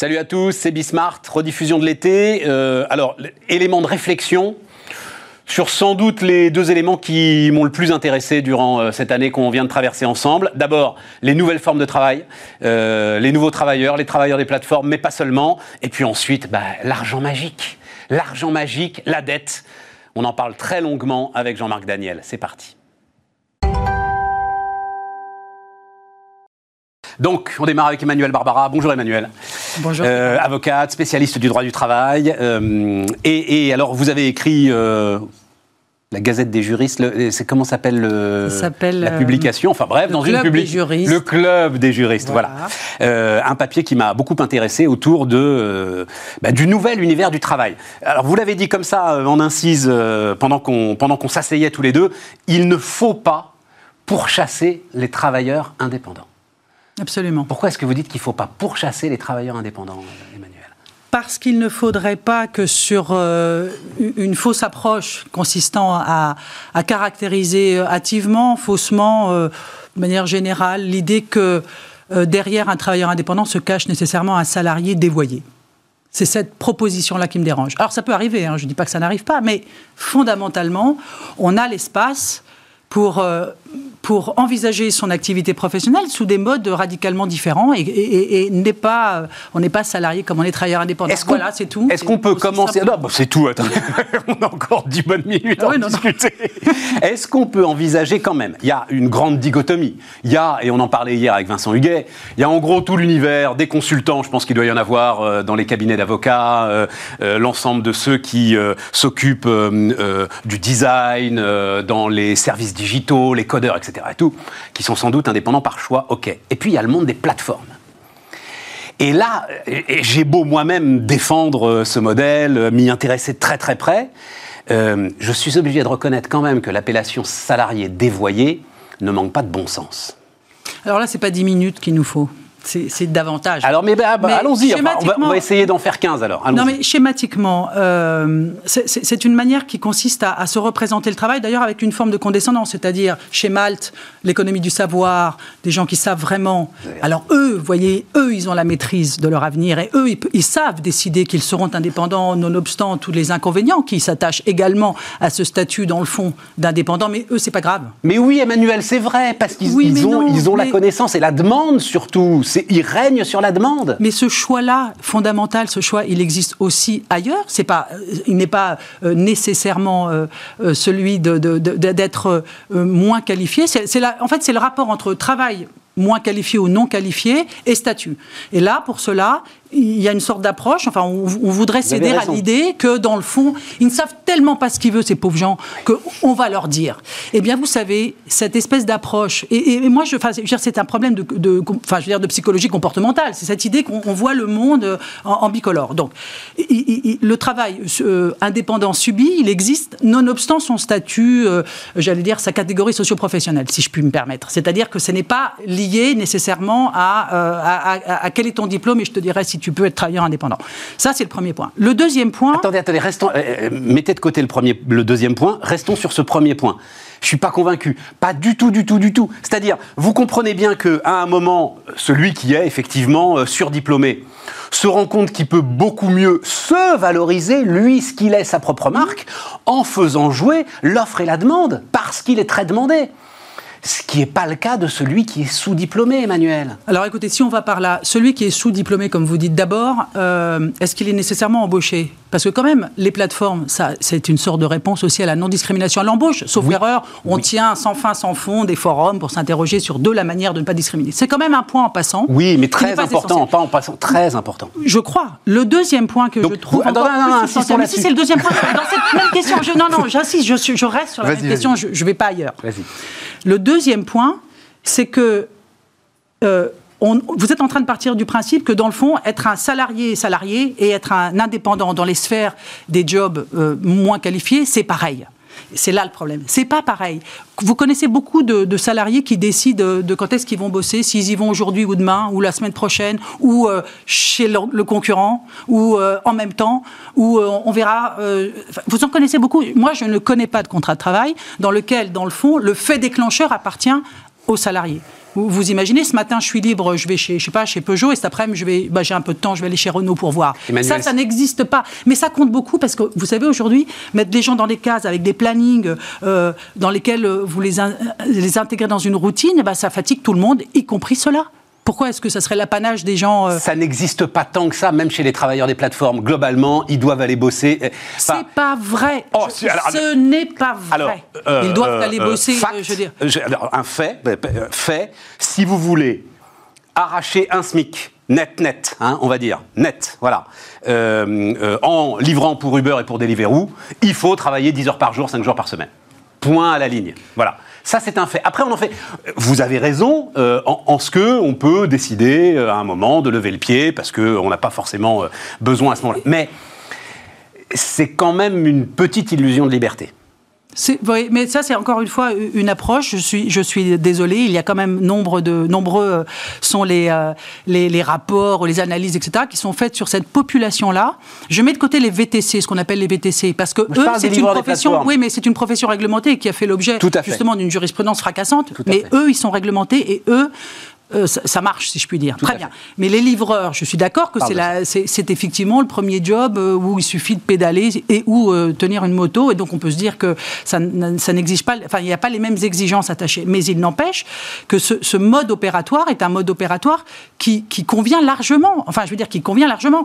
Salut à tous, c'est Bismart, rediffusion de l'été. Euh, alors, élément de réflexion sur sans doute les deux éléments qui m'ont le plus intéressé durant euh, cette année qu'on vient de traverser ensemble. D'abord, les nouvelles formes de travail, euh, les nouveaux travailleurs, les travailleurs des plateformes, mais pas seulement. Et puis ensuite, bah, l'argent magique. L'argent magique, la dette. On en parle très longuement avec Jean-Marc Daniel. C'est parti. Donc, on démarre avec Emmanuel Barbara. Bonjour Emmanuel. Bonjour. Euh, avocate, spécialiste du droit du travail. Euh, et, et, alors, vous avez écrit euh, la Gazette des juristes. C'est comment s'appelle la publication? Enfin bref, dans une publication. Le club des juristes. Voilà. un papier qui m'a beaucoup intéressé autour de bah, du nouvel univers du travail. Alors, vous l'avez dit comme ça en incise pendant qu'on pendant qu'on s'asseyait tous les deux. Il ne faut pas pourchasser les travailleurs indépendants. Absolument. Pourquoi est-ce que vous dites qu'il ne faut pas pourchasser les travailleurs indépendants, Emmanuel? Parce qu'il ne faudrait pas que sur euh, une fausse approche consistant à, caractériser hâtivement, faussement, euh, de manière générale, l'idée que euh, derrière un travailleur indépendant se cache nécessairement un salarié dévoyé. C'est cette proposition-là qui me dérange. Alors ça peut arriver, hein, je ne dis pas que ça n'arrive pas, mais fondamentalement, on a l'espace pour pour envisager son activité professionnelle sous des modes radicalement différents et, n'est pas, on n'est pas salarié comme on est travailleur indépendant. voilà, c'est tout. Est-ce qu'on peut commencer Non, c'est tout. on a encore 10 bonnes minutes à discuter. Est-ce qu'on peut envisager quand même Il y a une grande dichotomie. Il y a, et on en parlait hier avec Vincent Huguet, il y a en gros tout l'univers des consultants. Je pense qu'il doit y en avoir euh, dans les cabinets d'avocats, euh, euh, l'ensemble de ceux qui s'occupent du design, dans les services digitaux, les codeurs, etc et tout, qui sont sans doute indépendants par choix, ok. Et puis il y a le monde des plateformes. Et là, j'ai beau moi-même défendre euh, ce modèle, euh, m'y intéresser très très près, euh, je suis obligé de reconnaître quand même que l'appellation salarié dévoyé ne manque pas de bon sens. Alors là, c'est pas 10 minutes qu'il nous faut. C'est davantage. Alors, mais, bah, bah, allons-y, on, va essayer d'en faire 15 alors. Non, mais schématiquement, euh, c'est une manière qui consiste à, se représenter le travail, d'ailleurs avec une forme de condescendance, c'est-à-dire chez Malte, l'économie du savoir, des gens qui savent vraiment. Alors, eux, vous voyez, eux, ils ont la maîtrise de leur avenir et eux, ils, savent décider qu'ils seront indépendants, nonobstant tous les inconvénients qui s'attachent également à ce statut, dans le fond, d'indépendant, mais eux, c'est pas grave. Mais oui, Emmanuel, c'est vrai, parce qu'ils ont, ils ont la connaissance et la demande surtout il règne sur la demande. Mais ce choix-là, fondamental, ce choix, il existe aussi ailleurs. Pas, il n'est pas euh, nécessairement euh, euh, celui d'être moins qualifié. En fait, c'est le rapport entre travail moins qualifié ou non qualifié et statut. Et là, pour cela, il y a une sorte d'approche, enfin, on, voudrait céder à l'idée que, dans le fond, ils ne savent tellement pas ce qu'ils veulent, ces pauvres gens, qu'on va leur dire. Eh bien, vous savez, cette espèce d'approche, et, moi, je, enfin, c'est un problème de, enfin, je veux dire, de psychologie comportementale, c'est cette idée qu'on voit le monde en, bicolore. Donc, le travail euh, indépendant subi, il existe, nonobstant son statut, euh, j'allais dire, sa catégorie socio-professionnelle, si je puis me permettre. C'est-à-dire que ce n'est pas lié nécessairement à, euh, à, quel est ton diplôme, et je te dirais si tu peux être travailleur indépendant. Ça, c'est le premier point. Le deuxième point. Attendez, attendez, restons. Euh, euh, mettez de côté le, premier, le deuxième point, restons sur ce premier point. Je suis pas convaincu. Pas du tout, du tout, du tout. C'est-à-dire, vous comprenez bien qu'à un moment, celui qui est effectivement surdiplômé se rend compte qu'il peut beaucoup mieux se valoriser, lui, ce qu'il est, sa propre marque, en faisant jouer l'offre et la demande, parce qu'il est très demandé. Ce qui n'est pas le cas de celui qui est sous-diplômé, Emmanuel. Alors écoutez, si on va par là, celui qui est sous-diplômé, comme vous dites d'abord, euh, est-ce qu'il est nécessairement embauché? Parce que quand même, les plateformes, ça, c'est une sorte de réponse aussi à la non-discrimination à l'embauche. Sauf erreur, on tient sans fin, sans fond des forums pour s'interroger sur de la manière de ne pas discriminer. C'est quand même un point en passant. Oui, mais très important, pas en passant, très important. Je crois. Le deuxième point que je trouve... Attends, non, non, non, si c'est le deuxième point, dans cette même question, je, non, non, j'insiste, je, je, reste sur la même question, je ne vais pas ailleurs. Vas-y. Le deuxième point, c'est que euh, vous êtes en train de partir du principe que, dans le fond, être un salarié salarié et être un indépendant dans les sphères des jobs euh, moins qualifiés, c'est pareil. C'est là le problème. C'est pas pareil. Vous connaissez beaucoup de, salariés qui décident de quand est-ce qu'ils vont bosser, s'ils y vont aujourd'hui ou demain, ou la semaine prochaine, ou euh, chez le, concurrent, ou en même temps, ou on verra. vous en connaissez beaucoup. Moi, je ne connais pas de contrat de travail dans lequel, dans le fond, le fait déclencheur appartient aux salariés. Vous, imaginez, ce matin, je suis libre, je vais chez, je sais pas, chez Peugeot, et cet après-midi, je vais, bah, j'ai un peu de temps, je vais aller chez Renault pour voir. Ça, ça n'existe pas. Mais ça compte beaucoup parce que, vous savez, aujourd'hui, mettre des gens dans des cases avec des plannings euh, dans lesquels vous les, les intégrez dans une routine, bah, ça fatigue tout le monde, y compris cela. Pourquoi est-ce que ça serait l'apanage des gens euh Ça n'existe pas tant que ça, même chez les travailleurs des plateformes. Globalement, ils doivent aller bosser. Euh, c'est pas vrai. Oh, ce n'est pas vrai. Euh, ils doivent aller bosser. je veux dire. un fait, fait. Si vous voulez arracher un SMIC net, net, hein, on va dire, net, voilà, en livrant pour Uber et pour Deliveroo, il faut travailler 10 heures par jour, 5 jours par semaine. Point à la ligne. Voilà. Ça, c'est un fait. Après, on en fait. Vous avez raison euh, en, ce que on peut décider euh, à un moment de lever le pied parce qu'on n'a pas forcément euh, besoin à ce moment-là. Mais c'est quand même une petite illusion de liberté. Oui, mais ça, c'est encore une fois une approche. Je suis, je suis désolé. Il y a quand même nombre de, nombreux euh, sont les, euh, les, les, rapports, les analyses, etc., qui sont faites sur cette population-là. Je mets de côté les VTC, ce qu'on appelle les VTC, parce que eux, c'est une profession. Oui, mais c'est une profession réglementée qui a fait l'objet justement d'une jurisprudence fracassante. mais eux, ils sont réglementés et eux euh, ça, marche, si je puis dire. Très bien. Mais les livreurs, je suis d'accord que c'est effectivement le premier job euh, où il suffit de pédaler et ou euh, tenir une moto. Et donc, on peut se dire que ça, ça n'exige pas, enfin, il n'y a pas les mêmes exigences attachées. Mais il n'empêche que ce, mode opératoire est un mode opératoire qui, convient largement. Enfin, je veux dire, qui convient largement.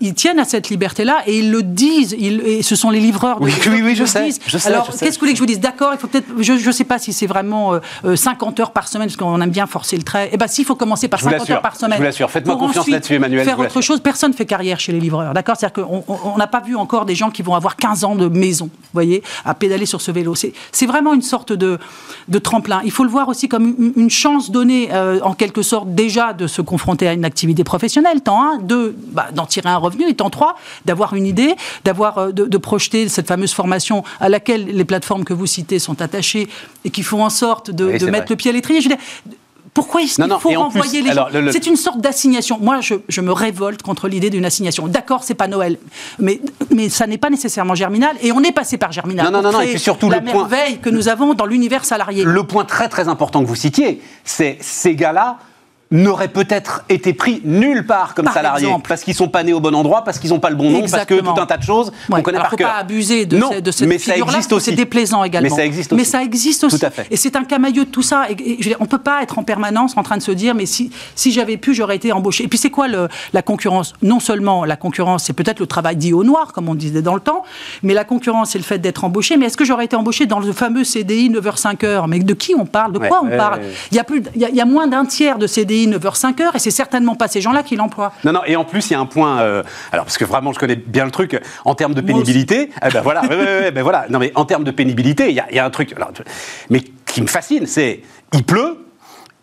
ils tiennent à cette liberté-là et ils le disent. Ils, et ce sont les livreurs. Oui, oui, oui, je, sais, Alors, qu'est-ce que vous voulez que je vous dise? D'accord, il faut peut-être. Je ne sais pas si c'est vraiment 50 heures par semaine, parce qu'on aime bien forcer le trait eh bien, s'il faut commencer par 50 heures par semaine. Je vous l'assure, faites-moi confiance là-dessus, Emmanuel. Faire autre chose, personne ne fait carrière chez les livreurs, d'accord? C'est-à-dire qu'on n'a pas vu encore des gens qui vont avoir 15 ans de maison, vous voyez, à pédaler sur ce vélo. C'est vraiment une sorte de, de, tremplin. Il faut le voir aussi comme une, chance donnée, euh, en quelque sorte, déjà de se confronter à une activité professionnelle, tant un, deux, bah, d'en tirer un revenu, et tant trois, d'avoir une idée, d'avoir euh, de, projeter cette fameuse formation à laquelle les plateformes que vous citez sont attachées et qui font en sorte de, mettre le pied à l'étrier. Pourquoi est-ce qu'il faut renvoyer les gens C'est une sorte d'assignation. Moi, je, me révolte contre l'idée d'une assignation. D'accord, c'est pas Noël, mais, mais ça n'est pas nécessairement Germinal, et on est passé par Germinal. Non, non, non, et puis surtout la le merveille que nous avons dans l'univers salarié. Le point très très important que vous citiez, c'est ces gars-là n'auraient peut-être été pris nulle part comme salariés parce qu'ils sont pas nés au bon endroit, parce qu'ils n'ont pas le bon nom, parce que tout un tas de choses qu'on connaît par cœur. faut pas abuser de, de cette mais ça existe aussi. C'est déplaisant également. Mais ça existe aussi. Mais ça existe aussi. Tout à fait. Et c'est un camailleux de tout ça. Et, et, on peut pas être en permanence en train de se dire mais si si j'avais pu j'aurais été embauché. Et puis c'est quoi le, la concurrence? Non seulement la concurrence c'est peut-être le travail dit au noir comme on disait dans le temps, mais la concurrence c'est le fait d'être embauché. Mais est-ce que j'aurais été embauché dans le fameux CDI 9h 5h Mais de qui on parle? De quoi on parle? Il y a plus il y, a moins d'un tiers de CDI 9h 5h et c'est certainement pas ces gens-là qui l'emploient. Non, non, et en plus, il y a un point, euh, alors parce que vraiment, je connais bien le truc, en termes de pénibilité, eh ben voilà, ben voilà, non mais en termes de pénibilité, il y, y, a un truc, alors, mais qui me fascine, c'est, il pleut,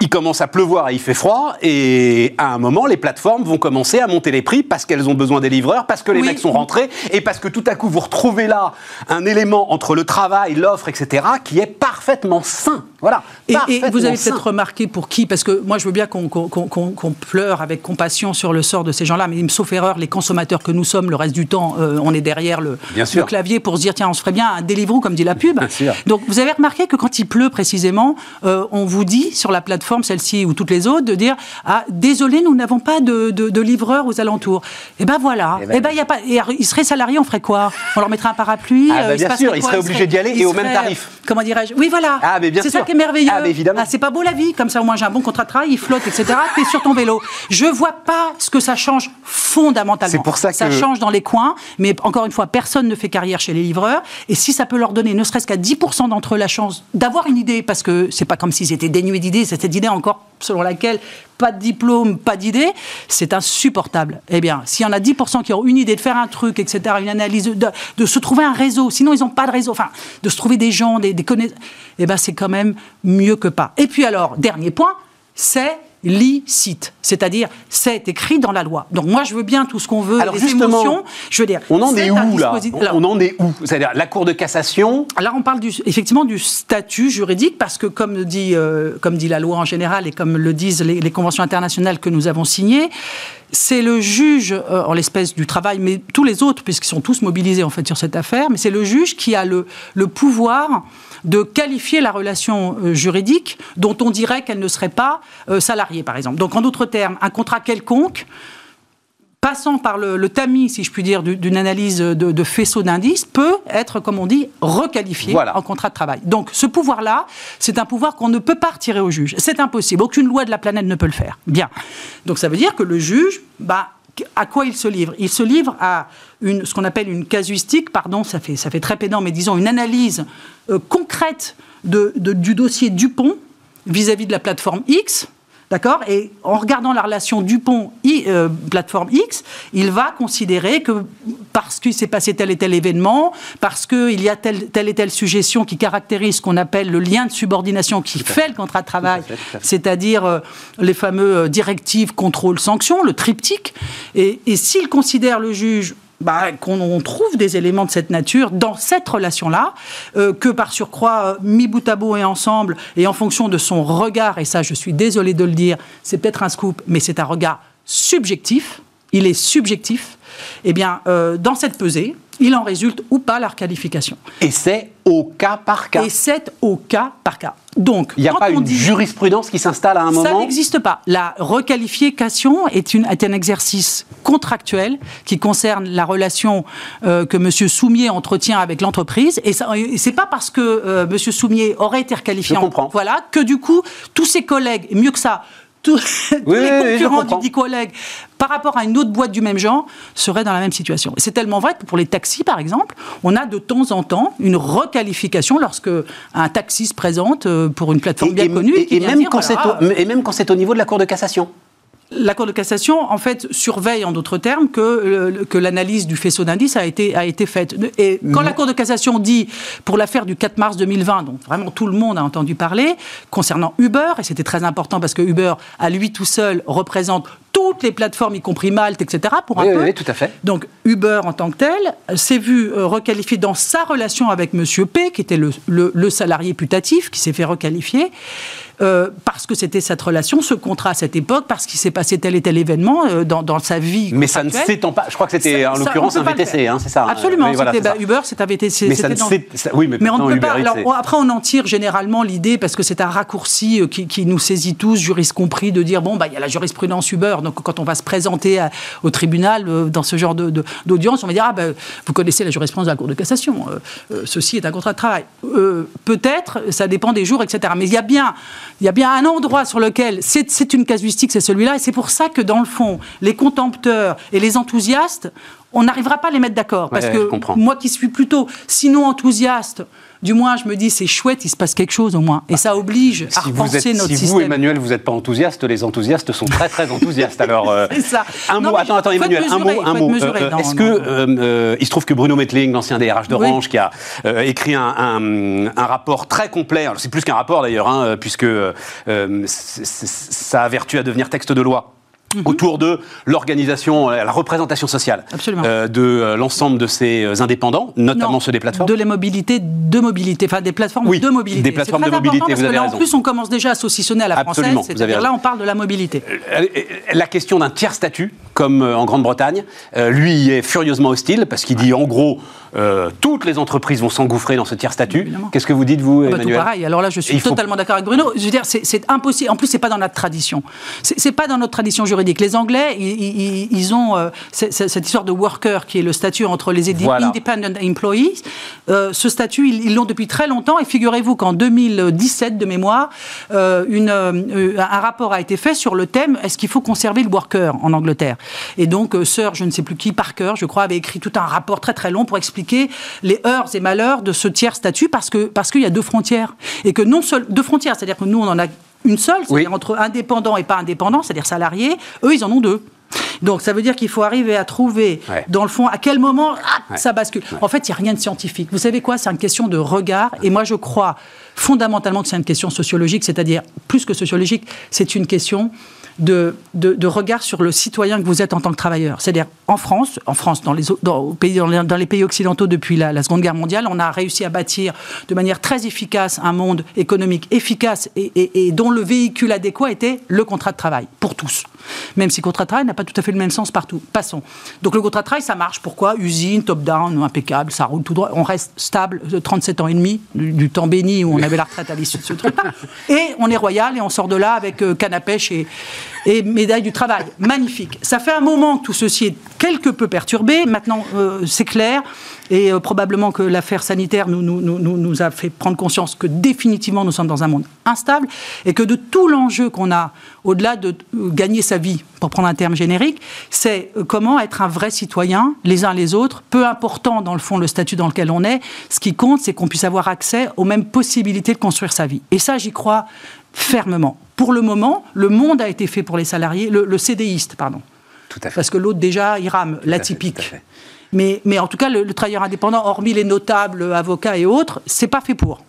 il commence à pleuvoir et il fait froid, et à un moment, les plateformes vont commencer à monter les prix parce qu'elles ont besoin des livreurs, parce que les mecs sont rentrés, et parce que tout à coup, vous retrouvez là un élément entre le travail, l'offre, etc., qui est parfaitement sain. Voilà. Et, vous avez peut-être remarqué pour qui, parce que moi je veux bien qu'on pleure avec compassion sur le sort de ces gens-là, mais sauf erreur, les consommateurs que nous sommes, le reste du temps, euh, on est derrière le, clavier pour se dire tiens, on se ferait bien un Deliveroo, comme dit la pub. Donc vous avez remarqué que quand il pleut précisément, euh, on vous dit sur la plateforme celle-ci ou toutes les autres, de dire ah désolé, nous n'avons pas de, de, livreurs aux alentours. Et eh ben voilà. Et, eh ben, eh ben, y a pas. ils seraient salariés, on ferait quoi? On leur mettrait un parapluie. Ah, euh, bien sûr, ils seraient obligés d'y aller et au même tarif. Comment dirais-je? Oui, voilà. Ah, c'est ça qui est merveilleux. Ah, évidemment. Ah, c'est pas beau la vie, comme ça au moins j'ai un bon contrat de travail, il flotte, etc. es sur ton vélo. Je vois pas ce que ça change fondamentalement. C'est pour ça que ça change dans les coins, mais encore une fois, personne ne fait carrière chez les livreurs. Et si ça peut leur donner, ne serait-ce qu'à 10% d'entre eux, la chance d'avoir une idée, parce que c'est pas comme s'ils étaient dénués d'idées, c'était encore selon laquelle pas de diplôme, pas d'idée, c'est insupportable. Eh bien, s'il y en a 10% qui ont une idée de faire un truc, etc., une analyse, de, se trouver un réseau, sinon ils n'ont pas de réseau, enfin, de se trouver des gens, des, des connaissances, eh bien, c'est quand même mieux que pas. Et puis alors, dernier point, c'est licite, c'est-à-dire c'est écrit dans la loi. Donc moi je veux bien tout ce qu'on veut, Alors les émotions, je veux dire. On en est, où là On en est où C'est-à-dire la Cour de cassation Là on parle du, effectivement du statut juridique parce que comme dit, euh, comme dit la loi en général et comme le disent les, les conventions internationales que nous avons signées, c'est le juge, euh, en l'espèce du travail, mais tous les autres, puisqu'ils sont tous mobilisés en fait sur cette affaire, mais c'est le juge qui a le, le pouvoir de qualifier la relation euh, juridique dont on dirait qu'elle ne serait pas euh, salariée, par exemple. Donc, en d'autres termes, un contrat quelconque passant par le, tamis, si je puis dire, d'une analyse de, faisceau d'indices, peut être, comme on dit, requalifié en contrat de travail. Donc ce pouvoir-là, c'est un pouvoir qu'on ne peut pas retirer au juge. C'est impossible. Aucune loi de la planète ne peut le faire. Bien. Donc ça veut dire que le juge, bah, à quoi il se livre? Il se livre à ce qu'on appelle une casuistique, pardon, ça fait, très pédant, mais disons une analyse euh, concrète du dossier Dupont vis à -vis de la plateforme X, D'accord Et en regardant la relation Dupont euh, plateforme X, il va considérer que parce qu'il s'est passé tel et tel événement, parce qu'il y a telle, telle, et telle suggestion qui caractérise ce qu'on appelle le lien de subordination qui fait le contrat de travail, c'est-à-dire euh, les fameux euh, directives, contrôle, sanctions, le triptyque. Et, et s'il considère le juge bah, qu'on trouve des éléments de cette nature dans cette relation-là, euh, que par surcroît, euh, mis bout à bout et ensemble, et en fonction de son regard, et ça je suis désolé de le dire, c'est peut-être un scoop, mais c'est un regard subjectif, il est subjectif, eh bien, euh, dans cette pesée, il en résulte ou pas la requalification. Et c'est au cas par cas. Et c'est au cas par cas. Donc, il n'y a pas une jurisprudence qui s'installe à un moment Ça n'existe pas. La requalification est, une, est, un exercice contractuel qui concerne la relation euh, que M. Soumier entretient avec l'entreprise. Et ce n'est pas parce que euh, M. Soumier aurait été requalifié, voilà, que du coup, tous ses collègues, mieux que ça, tous, les concurrents du dit collègue par rapport à une autre boîte du même genre seraient dans la même situation. C'est tellement vrai que pour les taxis, par exemple, on a de temps en temps une requalification lorsque un taxi se présente euh, pour une plateforme bien connue. Et, même quand et même quand c'est au niveau de la Cour de cassation la Cour de cassation, en fait, surveille, en d'autres termes, que, que l'analyse du faisceau d'indices a été, a été faite. Et quand la Cour de cassation dit, pour l'affaire du 4 mars 2020, dont vraiment tout le monde a entendu parler, concernant Uber, et c'était très important parce que Uber, à lui tout seul, représente toutes les plateformes, y compris Malte, etc., pour un peu. Oui, tout à fait. Donc Uber en tant que tel s'est vu euh, requalifié dans sa relation avec M. P, qui était le, le salarié putatif, qui s'est fait requalifier. Euh, parce que c'était cette relation, ce contrat à cette époque, parce qu'il s'est passé tel et tel événement euh, dans, dans, sa vie. Mais ça ne s'étend pas. Je crois que c'était en l'occurrence un VTC, hein, c'est ça. Absolument. Voilà, bah, Uber, c'est un VTC. Mais ça ne oui, mais, on ne peut pas. Alors, après, on en tire généralement l'idée parce que c'est un raccourci euh, qui, qui, nous saisit tous, juristes compris, de dire bon, bah, il y a la jurisprudence Uber. Donc, quand on va se présenter au tribunal dans ce genre d'audience, de, on va dire ah ben, vous connaissez la jurisprudence de la Cour de cassation. ceci est un contrat de travail. Peut-être, ça dépend des jours, etc. Mais il y a bien il y a bien un endroit sur lequel c'est une casuistique, c'est celui-là, et c'est pour ça que dans le fond, les contempteurs et les enthousiastes, on n'arrivera pas à les mettre d'accord. parce que moi qui suis plutôt, sinon enthousiaste, du moins, je me dis, c'est chouette, il se passe quelque chose au moins. Et ça oblige à repenser notre système. Si vous, Emmanuel, vous n'êtes pas enthousiaste, les enthousiastes sont très, très enthousiastes. Alors, euh, ça. un mot, attends, attends, Emmanuel, un mot, un mot. Euh, est-ce que, euh, il se trouve que Bruno Metling, l'ancien DRH d'Orange, qui a écrit un, un, rapport très complet, c'est plus qu'un rapport d'ailleurs, hein, puisque ça a vertu à devenir texte de loi Mhm. autour de l'organisation, la représentation sociale euh, de euh, l'ensemble de ces euh, indépendants, notamment ceux des plateformes. De les mobilités de mobilité, enfin des plateformes de mobilité. Des plateformes de mobilité, vous avez En plus, on commence déjà à saucissonner à la Absolument, française, c'est-à-dire là, on parle de la mobilité. La question d'un tiers statut, comme en Grande-Bretagne, lui est furieusement hostile parce qu'il dit en gros euh, toutes les entreprises vont s'engouffrer dans ce tiers statut. Qu'est-ce que vous dites, vous, ah bah, Emmanuel pareil. Alors là, je suis totalement d'accord avec Bruno. Je veux dire, c'est impossible. En plus, c'est pas dans notre tradition. C'est pas dans notre tradition juridique. Les Anglais, ils, ont euh, cette histoire de worker, qui est le statut entre les independent employees. Euh, ce statut, ils l'ont depuis très longtemps. Et figurez-vous qu'en 2017, de mémoire, une, un rapport a été fait sur le thème est-ce qu'il faut conserver le worker en Angleterre? Et donc, Sir, je ne sais plus qui, Parker, je crois, avait écrit tout un rapport très très long pour expliquer les heures et malheurs de ce tiers statut parce que parce qu'il y a deux frontières et que non seul deux frontières, c'est-à-dire que nous on en a une seule, c'est-à-dire entre indépendants et pas indépendants, c'est-à-dire salariés, eux ils en ont deux. Donc ça veut dire qu'il faut arriver à trouver, dans le fond, à quel moment ah, ça bascule. En fait, il n'y a rien de scientifique. Vous savez quoi? C'est une question de regard. Et moi, je crois fondamentalement que c'est une question sociologique, c'est-à-dire plus que sociologique, c'est une question de, de, regard sur le citoyen que vous êtes en tant que travailleur. C'est-à-dire, en France, en France dans, les, dans, pays, dans les pays occidentaux depuis la, Seconde Guerre mondiale, on a réussi à bâtir de manière très efficace un monde économique efficace et, et, et dont le véhicule adéquat était le contrat de travail, pour tous. Même si le contrat de travail n'a pas tout à fait le même sens partout. Passons. Donc le contrat de travail, ça marche. Pourquoi? Usine, top-down, impeccable, ça roule tout droit. On reste stable 37 ans et demi, du, temps béni où on avait la retraite à l'issue de ce truc Et on est royal et on sort de là avec euh, canne à pêche et, et médaille du travail. Magnifique. Ça fait un moment que tout ceci est quelque peu perturbé. Maintenant, euh, c'est clair. Et euh, probablement que l'affaire sanitaire nous, nous, a fait prendre conscience que définitivement nous sommes dans un monde instable et que de tout l'enjeu qu'on a, au-delà de euh, gagner sa vie, pour prendre un terme générique, c'est comment être un vrai citoyen, les uns les autres, peu important dans le fond le statut dans lequel on est. Ce qui compte, c'est qu'on puisse avoir accès aux mêmes possibilités de construire sa vie. Et ça, j'y crois fermement. Pour le moment, le monde a été fait pour les salariés, le, CDiste, pardon. Tout à fait. Parce que l'autre, déjà, il rame, l'atypique. Mais, mais, en tout cas, le, travailleur indépendant, hormis les notables, avocats et autres, c'est pas fait pour.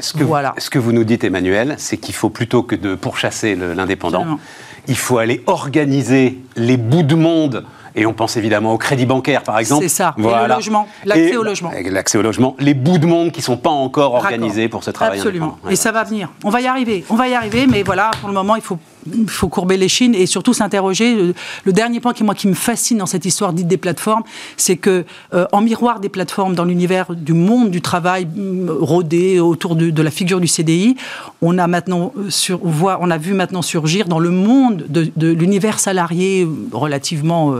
Ce que, voilà. ce que vous nous dites, Emmanuel, c'est qu'il faut plutôt que de pourchasser l'indépendant, il faut aller organiser les bouts de monde et on pense évidemment au crédit bancaire, par exemple. C'est ça. Voilà. Et le logement, l'accès au logement. L'accès au logement. Les bouts de monde qui ne sont pas encore organisés pour ce travail. Absolument. Et ça va venir. On va y arriver. On va y arriver, mais voilà, pour le moment, il faut faut courber les chines et surtout s'interroger. Le, dernier point qui, moi, qui me fascine dans cette histoire dite des plateformes, c'est que euh, en miroir des plateformes dans l'univers du monde du travail mm, rodé autour de, la figure du CDI, on a maintenant euh, sur, voit, on a vu maintenant surgir dans le monde de, l'univers salarié euh, relativement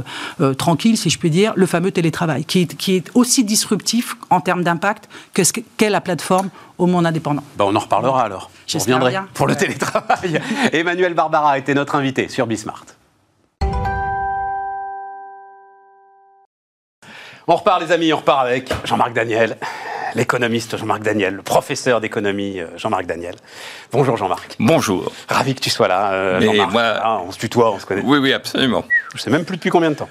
tranquille, si je puis dire, le fameux télétravail, qui est, qui est aussi disruptif en termes d'impact que qu'est la plateforme au monde indépendant. Ben, on en reparlera alors. Je reviendrai pour le télétravail. Emmanuel Barbara a été notre invité sur Bismart. On repart les amis, on repart avec Jean-Marc Daniel, l'économiste Jean-Marc Daniel, le professeur d'économie euh, Jean-Marc Daniel. Bonjour Jean-Marc. Bonjour. Ravi que tu sois là. Euh, Jean-Marc. Ah, on se tutoie, on se connaît. Oui, oui, absolument. Je sais même plus depuis combien de temps.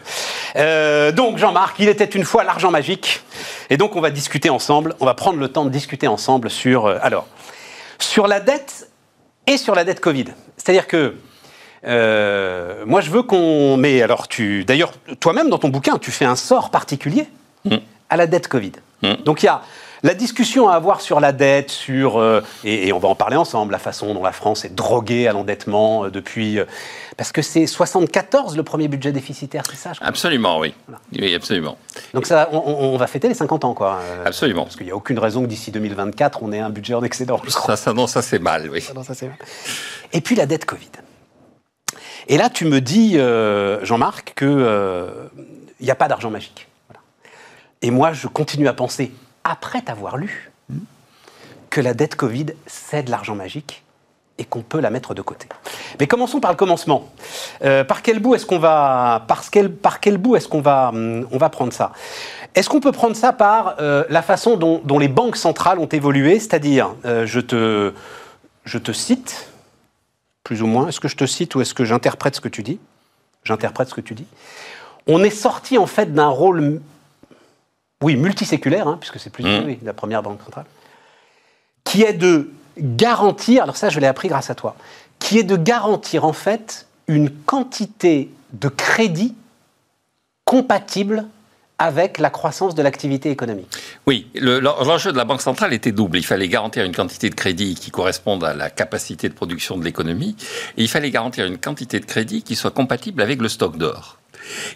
Euh, donc Jean-Marc, il était une fois l'argent magique. Et donc on va discuter ensemble, on va prendre le temps de discuter ensemble sur... alors, sur la dette et sur la dette Covid. C'est-à-dire que euh, moi, je veux qu'on. Mais alors, tu. D'ailleurs, toi-même, dans ton bouquin, tu fais un sort particulier mm. à la dette Covid. Mm. Donc, il y a la discussion à avoir sur la dette, sur. Euh, et, on va en parler ensemble, la façon dont la France est droguée à l'endettement euh, depuis. parce que c'est 74 le premier budget déficitaire, c'est ça Absolument, oui. Oui, absolument. Donc, ça, on, va fêter les 50 ans, quoi. absolument. Parce qu'il n'y a aucune raison que d'ici 2024, on ait un budget en excédent. Ça, ça, non, ça c'est mal, oui. Ça, ça, mal. Et puis la dette Covid. Et là, tu me dis, euh, Jean-Marc, qu'il n'y euh, a pas d'argent magique. Et moi, je continue à penser, après t'avoir lu, que la dette Covid, c'est de l'argent magique et qu'on peut la mettre de côté. Mais commençons par le commencement. Euh, par quel bout est-ce qu'on va, par quel, par quel bout est-ce qu'on va, hum, on va prendre ça? Est-ce qu'on peut prendre ça par la façon dont, les banques centrales ont évolué? C'est-à-dire, je te, je te cite, plus ou moins. Est-ce que je te cite ou est-ce que j'interprète ce que tu dis? J'interprète ce que tu dis. On est sorti en fait d'un rôle, oui, multiséculaire, hein, puisque c'est plus mmh. la première banque centrale, qui est de garantir, alors ça je l'ai appris grâce à toi, qui est de garantir en fait une quantité de crédit compatible avec la croissance de l'activité économique. Oui, l'enjeu de la Banque centrale était double. Il fallait garantir une quantité de crédit qui corresponde à la capacité de production de l'économie, et il fallait garantir une quantité de crédit qui soit compatible avec le stock d'or.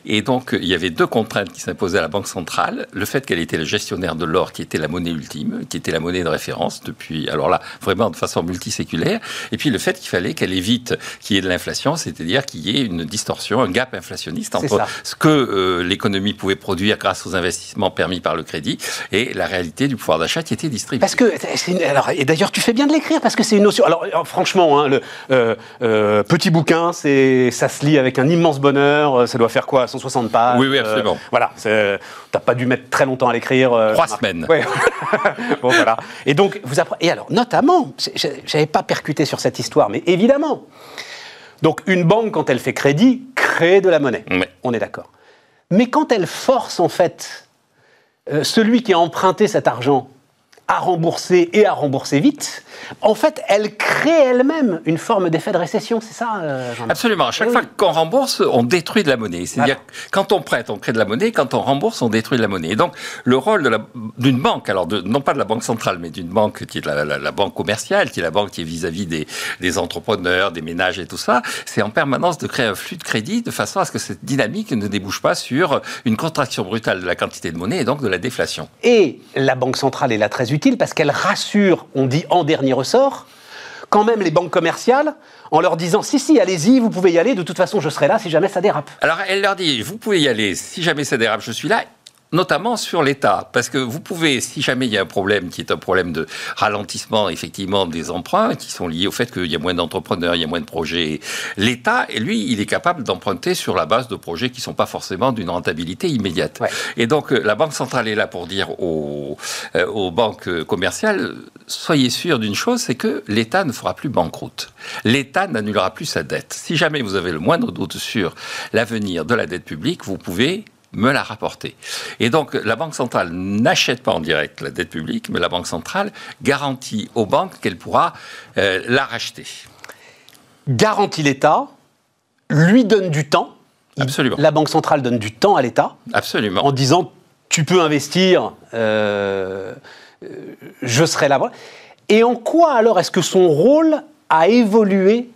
Et donc, il y avait deux contraintes qui s'imposaient à la Banque centrale. Le fait qu'elle était le gestionnaire de l'or, qui était la monnaie ultime, qui était la monnaie de référence depuis, alors là, vraiment de façon multiséculaire. Et puis le fait qu'il fallait qu'elle évite qu'il y ait de l'inflation, c'est-à-dire qu'il y ait une distorsion, un gap inflationniste entre ce que euh, l'économie pouvait produire grâce aux investissements permis par le crédit et la réalité du pouvoir d'achat qui était distribué. Parce que, alors, et d'ailleurs, tu fais bien de l'écrire parce que c'est une notion. Alors, franchement, hein, le euh, euh, petit bouquin, c'est, ça se lit avec un immense bonheur. Ça doit faire quoi 160 pages Oui, oui, absolument. Euh, voilà, t'as pas dû mettre très longtemps à l'écrire. Euh, Trois semaines. bon, voilà. Et donc, vous apprenez. Et alors, notamment, j'avais pas percuté sur cette histoire, mais évidemment. Donc, une banque, quand elle fait crédit, crée de la monnaie. On est d'accord. Mais quand elle force, en fait, euh, celui qui a emprunté cet argent à rembourser et à rembourser vite, en fait, elle crée elle-même une forme d'effet de récession, c'est ça euh, Absolument. À chaque eh fois qu'on rembourse, on détruit de la monnaie. C'est-à-dire, quand on prête, on crée de la monnaie. Quand on rembourse, on détruit de la monnaie. Et donc, le rôle d'une banque, alors de, non pas de la banque centrale, mais d'une banque qui est la, banque commerciale, qui est la banque qui est vis-à-vis des, des, entrepreneurs, des ménages et tout ça, c'est en permanence de créer un flux de crédit de façon à ce que cette dynamique ne débouche pas sur une contraction brutale de la quantité de monnaie et donc de la déflation. Et la banque centrale est là très utile parce qu'elle rassure, on dit en dernier ressort, quand même les banques commerciales en leur disant si si allez-y vous pouvez y aller de toute façon je serai là si jamais ça dérape. Alors elle leur dit vous pouvez y aller si jamais ça dérape je suis là notamment sur l'État. Parce que vous pouvez, si jamais il y a un problème qui est un problème de ralentissement, effectivement, des emprunts, qui sont liés au fait qu'il y a moins d'entrepreneurs, il y a moins de projets, l'État, lui, il est capable d'emprunter sur la base de projets qui ne sont pas forcément d'une rentabilité immédiate. Et donc, euh, la Banque centrale est là pour dire aux, euh, aux banques commerciales, soyez sûrs d'une chose, c'est que l'État ne fera plus banqueroute. L'État n'annulera plus sa dette. Si jamais vous avez le moindre doute sur l'avenir de la dette publique, vous pouvez me la rapporter. Et donc, la Banque centrale n'achète pas en direct la dette publique, mais la Banque centrale garantit aux banques qu'elle pourra euh, la racheter. Garantit l'État, lui donne du temps. Absolument. La Banque centrale donne du temps à l'État. Absolument. En disant, tu peux investir, euh, euh, je serai là. Et en quoi alors est-ce que son rôle a évolué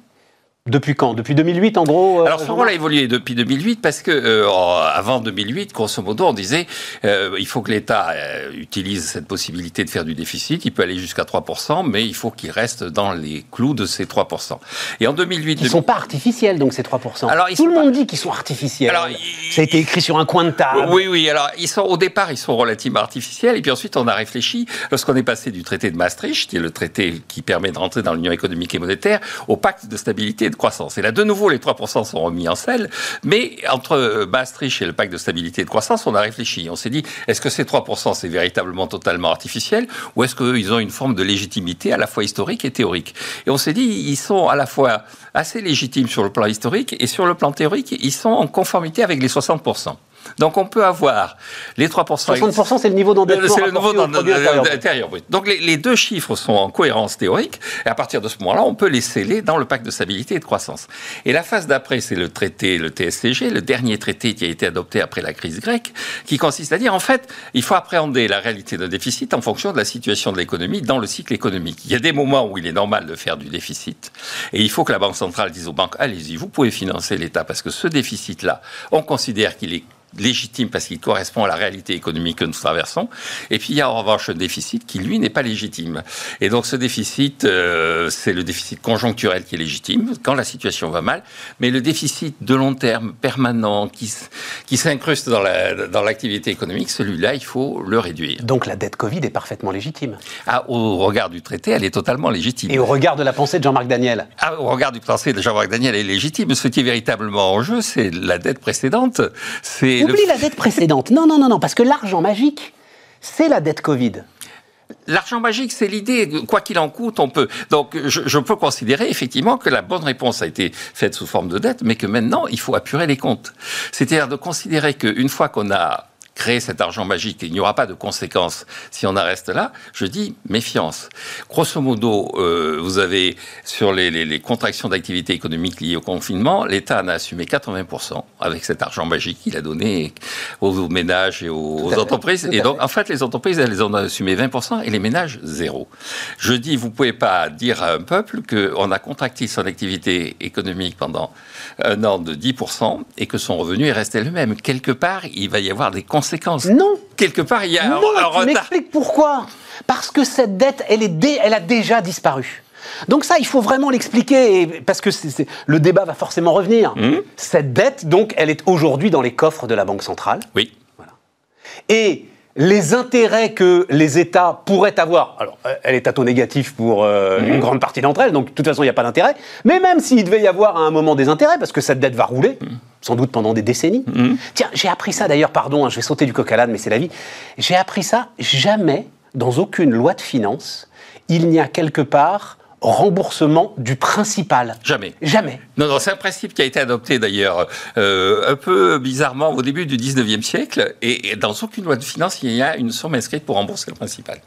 depuis quand? Depuis 2008 en gros euh, Alors son rôle a évolué depuis 2008 parce que euh, avant 2008, grosso modo, on disait euh, il faut que l'État euh, utilise cette possibilité de faire du déficit. Il peut aller jusqu'à 3%, mais il faut qu'il reste dans les clous de ces 3%. Et en 2008... Ils ne sont pas artificiels donc ces 3%. Alors, Tout le monde dit qu'ils sont artificiels. Alors, Ça a été écrit sur un coin de table. Oui, oui. Alors ils sont, au départ, ils sont relativement artificiels. Et puis ensuite, on a réfléchi, lorsqu'on est passé du traité de Maastricht, qui est le traité qui permet de rentrer dans l'Union économique et monétaire, au pacte de stabilité croissance. Et là, de nouveau, les 3% sont remis en selle, mais entre Maastricht et le pacte de stabilité et de croissance, on a réfléchi. On s'est dit, est-ce que ces 3%, c'est véritablement totalement artificiel, ou est-ce qu'ils ont une forme de légitimité à la fois historique et théorique? Et on s'est dit, ils sont à la fois assez légitimes sur le plan historique, et sur le plan théorique, ils sont en conformité avec les 60%. Donc on peut avoir les 3%. 60%, c'est le niveau d'endettement. C'est le niveau d'intérieur brut. Donc les, deux chiffres sont en cohérence théorique, et à partir de ce moment-là, on peut les sceller dans le pacte de stabilité et de croissance. Et la phase d'après, c'est le traité, le TSCG, le dernier traité qui a été adopté après la crise grecque, qui consiste à dire, en fait, il faut appréhender la réalité d'un déficit en fonction de la situation de l'économie dans le cycle économique. Il y a des moments où il est normal de faire du déficit, et il faut que la Banque centrale dise aux banques, allez-y, vous pouvez financer l'État, parce que ce déficit-là, on considère qu'il est légitime parce qu'il correspond à la réalité économique que nous traversons. Et puis il y a en revanche un déficit qui, lui, n'est pas légitime. Et donc ce déficit, euh, c'est le déficit conjoncturel qui est légitime quand la situation va mal, mais le déficit de long terme, permanent, qui, qui s'incruste dans l'activité la, dans économique, celui-là, il faut le réduire. Donc la dette Covid est parfaitement légitime ah, Au regard du traité, elle est totalement légitime. Et au regard de la pensée de Jean-Marc Daniel ah, Au regard du pensée de Jean-Marc Daniel, elle est légitime. Ce qui est véritablement en jeu, c'est la dette précédente. C'est Oublie la dette précédente. Non, non, non, non, parce que l'argent magique, c'est la dette Covid. L'argent magique, c'est l'idée, quoi qu'il en coûte, on peut. Donc, je, je, peux considérer effectivement que la bonne réponse a été faite sous forme de dette, mais que maintenant, il faut apurer les comptes. C'est-à-dire de considérer qu'une fois qu'on a créer cet argent magique et il n'y aura pas de conséquences si on en reste là, je dis méfiance. Grosso modo, euh, vous avez sur les, les, les contractions d'activité économique liées au confinement, l'État en a assumé 80% avec cet argent magique qu'il a donné aux, ménages et aux, entreprises. Et donc, en fait, les entreprises, elles en ont assumé 20% et les ménages, zéro. Je dis, vous pouvez pas dire à un peuple qu'on a contracté son activité économique pendant un an de 10% et que son revenu est resté le même. Quelque part, il va y avoir des conséquences non. Quelque part, il y a non, un, tu pourquoi. Parce que cette dette, elle, est elle a déjà disparu. Donc ça, il faut vraiment l'expliquer, parce que le débat va forcément revenir. Hmm. Cette dette, donc, elle est aujourd'hui dans les coffres de la Banque centrale. Oui. Et les intérêts que les États pourraient avoir, alors elle est à taux négatif pour euh, hmm. une grande partie d'entre elles, donc de toute façon il n'y a pas d'intérêt, mais même s'il devait y avoir à un moment des intérêts, parce que cette dette va rouler, hmm sans doute pendant des décennies. Mhm. Tiens, j'ai appris ça d'ailleurs, pardon, hein, je vais sauter du coq à l'âne, mais c'est la vie. J'ai appris ça, jamais, dans aucune loi de finances, il n'y a quelque part remboursement du principal. Jamais. Jamais. Non, non, c'est un principe qui a été adopté d'ailleurs euh, un peu bizarrement au début du 19e siècle, et, dans aucune loi de finances, il y a une somme inscrite pour rembourser le principal.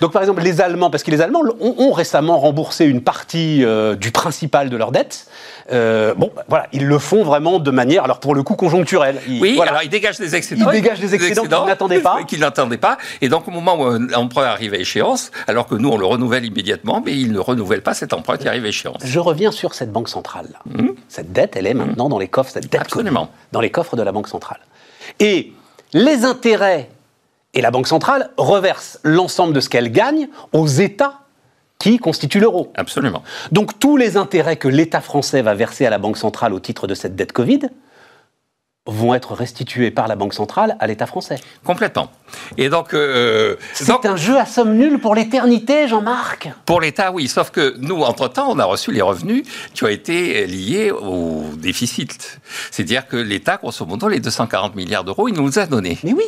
Donc par exemple, les Allemands, parce que les Allemands ont, récemment remboursé une partie euh, du principal de leur dette. Euh, bon, bah, voilà, ils le font vraiment de manière, alors pour le coup, conjoncturelle. oui, alors ils dégagent des excédents. Ils dégagent des excédents, qu'ils n'attendaient pas. Qu'ils n'attendaient pas. Et donc au moment où un emprunt arrive à échéance, alors que nous on le renouvelle immédiatement, mais ils ne renouvellent pas cet emprunt qui arrive à échéance. Je reviens sur cette banque centrale. Mmh. Cette dette, elle est maintenant dans les coffres, cette dette Absolument. dans les coffres de la banque centrale. Et les intérêts et la Banque centrale reverse l'ensemble de ce qu'elle gagne aux États qui constituent l'euro. Absolument. Donc tous les intérêts que l'État français va verser à la Banque centrale au titre de cette dette Covid vont être restitués par la Banque centrale à l'État français. Complètement. Et donc, euh, c'est un jeu à somme nulle pour l'éternité, Jean-Marc. Pour l'État, oui. Sauf que nous, entre-temps, on a reçu les revenus qui ont été liés au déficit. C'est-à-dire que l'État, grosso modo, les 240 milliards d'euros, il nous les a donnés. Mais oui.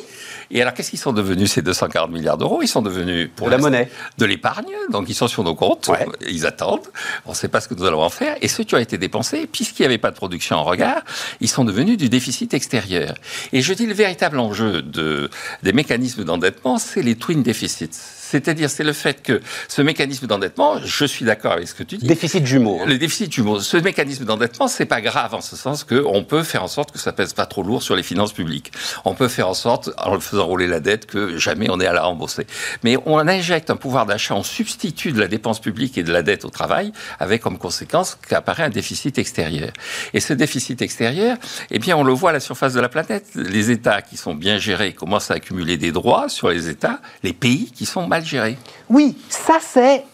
Et alors, qu'est-ce qu'ils sont devenus ces 240 milliards d'euros? Ils sont devenus pour de la monnaie, de l'épargne. Donc, ils sont sur nos comptes. Ils attendent. On ne sait pas ce que nous allons en faire. Et ceux qui ont été dépensés, puisqu'il n'y avait pas de production en regard, ils sont devenus du déficit extérieur. Et je dis le véritable enjeu de, des mécanismes d'endettement, c'est les twin déficits c'est-à-dire, c'est le fait que ce mécanisme d'endettement, je suis d'accord avec ce que tu dis. Déficit jumeau. Hein. Le déficit jumeau. Ce mécanisme d'endettement, c'est pas grave en ce sens qu'on peut faire en sorte que ça pèse pas trop lourd sur les finances publiques. On peut faire en sorte, en faisant rouler la dette, que jamais on ait à la rembourser. Mais on injecte un pouvoir d'achat en substitut de la dépense publique et de la dette au travail, avec comme conséquence qu'apparaît un déficit extérieur. Et ce déficit extérieur, eh bien, on le voit à la surface de la planète. Les États qui sont bien gérés commencent à accumuler des droits sur les États. Les pays qui sont mal Oui, ça c'est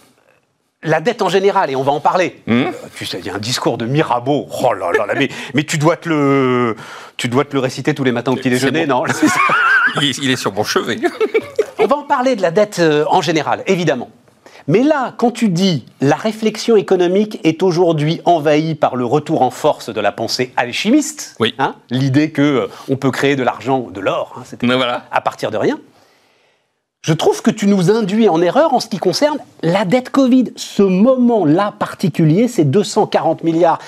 la dette en général, et on va en parler. Hmm euh, tu sais, il y a un discours de Mirabeau. Oh là là, mais, mais tu, dois te le, tu dois te le réciter tous les matins au petit déjeuner, non il, est, sur mon chevet. on va en parler de la dette euh, en général, évidemment. Mais là, quand tu dis la réflexion économique est aujourd'hui envahie par le retour en force de la pensée alchimiste, oui. hein, l'idée que euh, on peut créer de l'argent, de l'or, hein, voilà. à partir de rien. Je trouve que tu nous induis en erreur en ce qui concerne la dette Covid. Ce moment-là particulier, ces 240 milliards,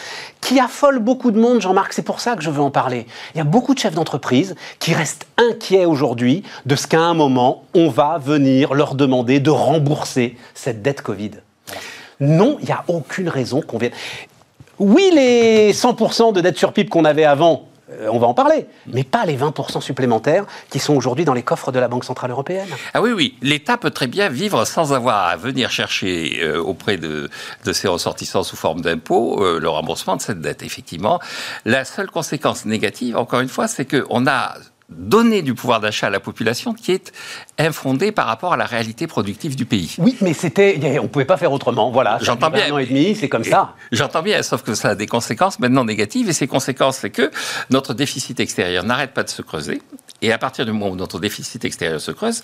qui affole beaucoup de monde, Jean-Marc, c'est pour ça que je veux en parler. Il y a beaucoup de chefs d'entreprise qui restent inquiets aujourd'hui de ce qu'à un moment, on va venir leur demander de rembourser cette dette Covid. Non, il n'y a aucune raison qu'on vienne. Oui, les 100% de dette sur PIB qu'on avait avant, euh, on va en parler, mais pas les 20% supplémentaires qui sont aujourd'hui dans les coffres de la Banque Centrale Européenne. Ah oui, oui, l'État peut très bien vivre sans avoir à venir chercher euh, auprès de, ses ressortissants sous forme d'impôts euh, le remboursement de cette dette, effectivement. La seule conséquence négative, encore une fois, c'est qu'on a donner du pouvoir d'achat à la population qui est infondée par rapport à la réalité productive du pays. Oui, mais c'était, on pouvait pas faire autrement. Voilà. J'entends bien. Un an et demi, c'est comme ça. J'entends bien, sauf que ça a des conséquences maintenant négatives et ces conséquences, c'est que notre déficit extérieur n'arrête pas de se creuser. Et à partir du moment où notre déficit extérieur se creuse,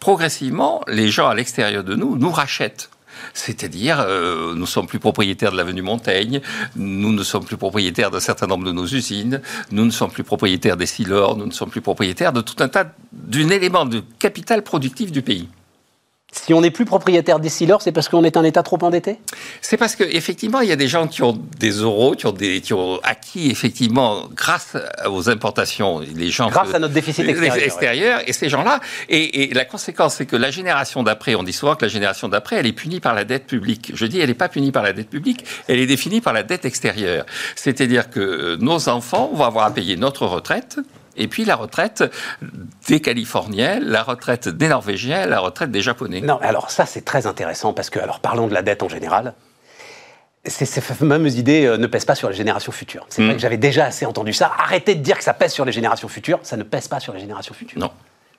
progressivement, les gens à l'extérieur de nous nous rachètent c'est-à-dire, euh, nous sommes plus propriétaires de l'avenue Montaigne, nous ne sommes plus propriétaires d'un certain nombre de nos usines, nous ne sommes plus propriétaires des silors, nous ne sommes plus propriétaires de tout un tas d'un élément de capital productif du pays. Si on n'est plus propriétaire des sealers, c'est parce qu'on est un État trop endetté? C'est parce qu'effectivement, il y a des gens qui ont des euros, qui ont, des, qui ont acquis, effectivement, grâce aux importations, les gens... Grâce à notre déficit extérieur. Et ces gens-là, et, la conséquence, c'est que la génération d'après, on dit souvent que la génération d'après, elle est punie par la dette publique. Je dis, elle n'est pas punie par la dette publique, elle est définie par la dette extérieure. C'est-à-dire que nos enfants vont avoir à payer notre retraite, et puis la retraite des Californiens, la retraite des Norvégiens, la retraite des Japonais. Non, alors ça c'est très intéressant parce que, alors parlons de la dette en général. Ces, fameuses idées euh, ne pèsent pas sur les générations futures. C'est vrai hmm. que j'avais déjà assez entendu ça. Arrêtez de dire que ça pèse sur les générations futures. Ça ne pèse pas sur les générations futures. Non.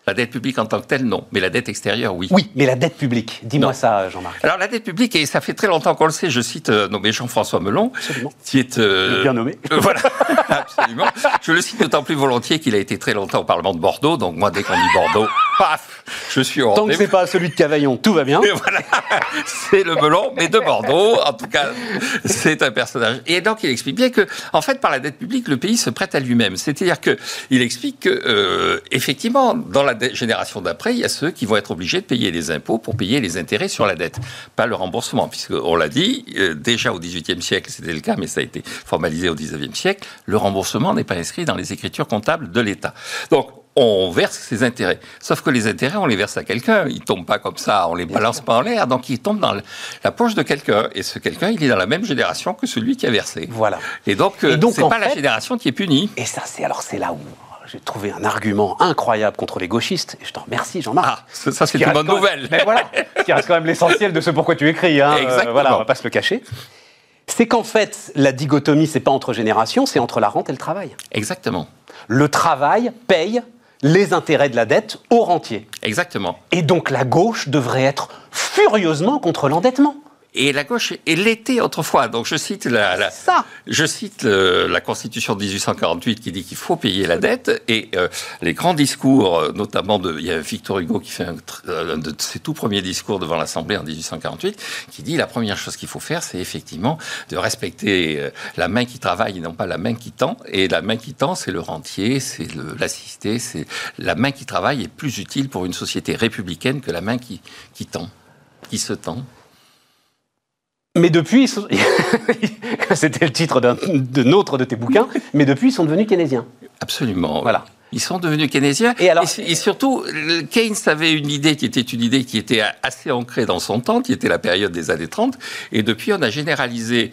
La dette publique en tant que telle, non. Mais la dette extérieure, oui. Oui, mais la dette publique. Dis-moi ça, Jean-Marc. Alors, la dette publique, et ça fait très longtemps qu'on le sait, je cite euh, nommé Jean-François Melon, absolument. qui est... Euh, bien nommé. Euh, voilà, absolument. Je le cite d'autant plus volontiers qu'il a été très longtemps au Parlement de Bordeaux, donc moi, dès qu'on dit Bordeaux, paf, je suis au Tant que c'est pas celui de Cavaillon, tout va bien. voilà, c'est le Melon, mais de Bordeaux. En tout cas, c'est un personnage. Et donc, il explique bien que, en fait, par la dette publique, le pays se prête à lui-même. C'est-à-dire que il explique que, effectivement, dans la génération d'après, après, il y a ceux qui vont être obligés de payer les impôts pour payer les intérêts sur la dette, pas le remboursement, puisqu'on l'a dit, euh, déjà au XVIIIe siècle, c'était le cas, mais ça a été formalisé au XIXe siècle, le remboursement n'est pas inscrit dans les écritures comptables de l'État. Donc, on verse ses intérêts. Sauf que les intérêts, on les verse à quelqu'un. Ils tombent pas comme ça, on les balance pas en l'air. Donc ils tombent dans la poche de quelqu'un. Et ce quelqu'un, il est dans la même génération que celui qui a versé. Voilà. Et donc, euh, c'est pas la génération qui est punie. Et ça, c'est alors c'est là où j'ai trouvé un argument incroyable contre les gauchistes. Et je t'en remercie, Jean-Marc. Ah, ça, c'est une bonne nouvelle. Mais voilà, ce qui reste quand même l'essentiel de ce pourquoi tu écris. Hein. Exactement. voilà, on va pas se le cacher. C'est qu'en fait, la digotomie, c'est pas entre générations, c'est entre la rente et le travail. Exactement. Le travail paye les intérêts de la dette au rentier. Exactement. Et donc la gauche devrait être furieusement contre l'endettement. Et la gauche, elle l'était autrefois. Donc je cite la, je cite la Constitution de 1848 qui dit qu'il faut payer la dette et euh, les grands discours, euh, notamment de, il y a Victor Hugo qui fait un, de ses tout premiers discours devant l'Assemblée en 1848, qui dit la première chose qu'il faut faire, c'est effectivement de respecter euh, la main qui travaille et non pas la main qui tend. Et la main qui tend, c'est le rentier, c'est l'assisté, c'est la main qui travaille est plus utile pour une société républicaine que la main qui, qui tend, qui se tend. Mais depuis, c'était le titre d'un autre de tes bouquins, mais depuis, ils sont devenus keynésiens. Absolument. Voilà. Ils sont devenus keynésiens. Et, alors, et, surtout, Keynes avait une idée qui était une idée qui était assez ancrée dans son temps, qui était la période des années 30. Et depuis, on a généralisé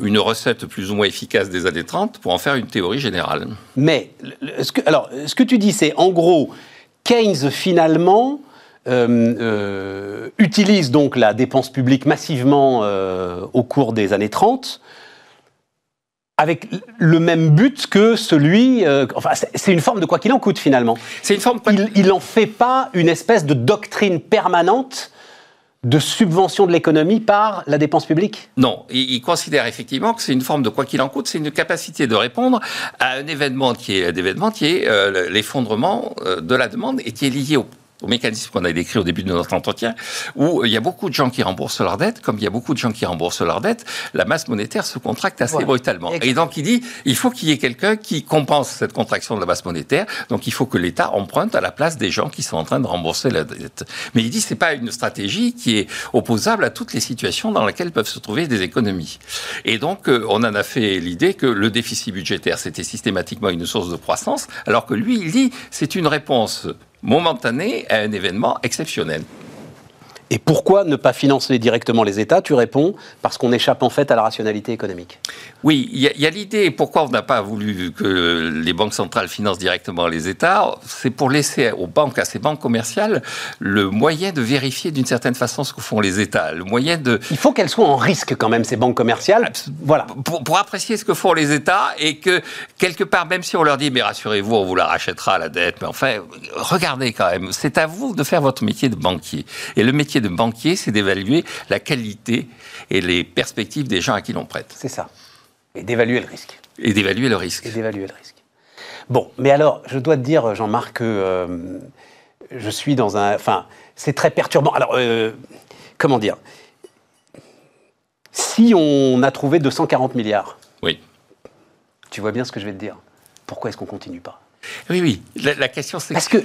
une recette plus ou moins efficace des années 30 pour en faire une théorie générale. Mais, ce que, alors, ce que tu dis, c'est en gros, Keynes, finalement, euh, euh, utilise donc la dépense publique massivement euh, au cours des années 30 avec le même but que celui. enfin, c'est une forme de quoi qu'il en coûte finalement. C'est une forme. Il n'en fait pas une espèce de doctrine permanente de subvention de l'économie par la dépense publique? Non, il, considère effectivement que c'est une forme de quoi qu'il en coûte, c'est une capacité de répondre à un événement qui est, qui est l'effondrement de la demande et qui est lié au au mécanisme qu'on a décrit au début de notre entretien, où il y a beaucoup de gens qui remboursent leurs dettes, comme il y a beaucoup de gens qui remboursent leurs dettes, la masse monétaire se contracte assez brutalement. Et donc il dit, il faut qu'il y ait quelqu'un qui compense cette contraction de la masse monétaire, donc il faut que l'État emprunte à la place des gens qui sont en train de rembourser la dette. Mais il dit, c'est pas une stratégie qui est opposable à toutes les situations dans lesquelles peuvent se trouver des économies. Et donc euh, on en a fait l'idée que le déficit budgétaire, c'était systématiquement une source de croissance, alors que lui, il dit, c'est une réponse momentané à un événement exceptionnel. Et pourquoi ne pas financer directement les États Tu réponds parce qu'on échappe en fait à la rationalité économique? Oui, il y a, l'idée pourquoi on n'a pas voulu que les banques centrales financent directement les États? C'est pour laisser aux banques, à ces banques commerciales, le moyen de vérifier d'une certaine façon ce que font les États. Le moyen de. Il faut qu'elles soient en risque quand même ces banques commerciales. Voilà. Pour, pour, apprécier ce que font les États et que quelque part, même si on leur dit mais rassurez-vous, on vous la rachètera la dette, mais enfin regardez quand même, c'est à vous de faire votre métier de banquier. Et le métier de banquier, c'est d'évaluer la qualité et les perspectives des gens à qui l'on prête. C'est ça. Et d'évaluer le risque. Et d'évaluer le risque. Et d'évaluer le risque. Bon, mais alors, je dois te dire, Jean-Marc, que euh, je suis dans un. Enfin, c'est très perturbant. Alors, euh, comment dire? Si on a trouvé 240 milliards. Oui. Tu vois bien ce que je vais te dire? Pourquoi est-ce qu'on continue pas? Oui, oui. La, la question, c'est. Parce que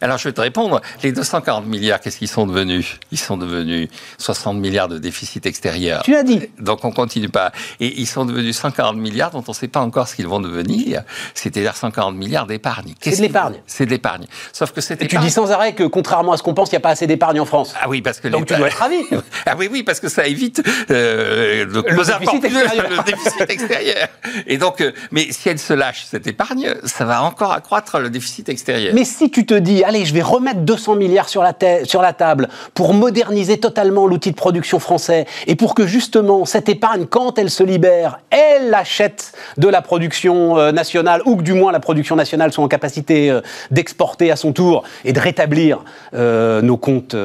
alors je vais te répondre. Les 240 milliards, qu'est-ce qu'ils sont devenus? Ils sont devenus 60 milliards de déficit extérieur. Tu l'as dit. Donc on continue pas. Et ils sont devenus 140 milliards dont on ne sait pas encore ce qu'ils vont devenir. C'est-à-dire 140 milliards d'épargne. C'est de l'épargne. C'est de l'épargne. Sauf que c'est. tu dis sans arrêt que contrairement à ce qu'on pense, il n'y a pas assez d'épargne en France. Ah oui, parce que donc tu dois être ravi. ah oui, oui, parce que ça évite euh, le, déficit extérieur. le, déficit extérieur. Et donc, euh, mais si elle se lâche cette épargne, ça va encore accroître le déficit extérieur. Mais si tu te dis allez, je vais remettre 200 milliards sur la, sur la table pour moderniser totalement l'outil de production français et pour que justement cette épargne, quand elle se libère, elle achète de la production euh, nationale ou que du moins la production nationale soit en capacité euh, d'exporter à son tour et de rétablir euh, nos comptes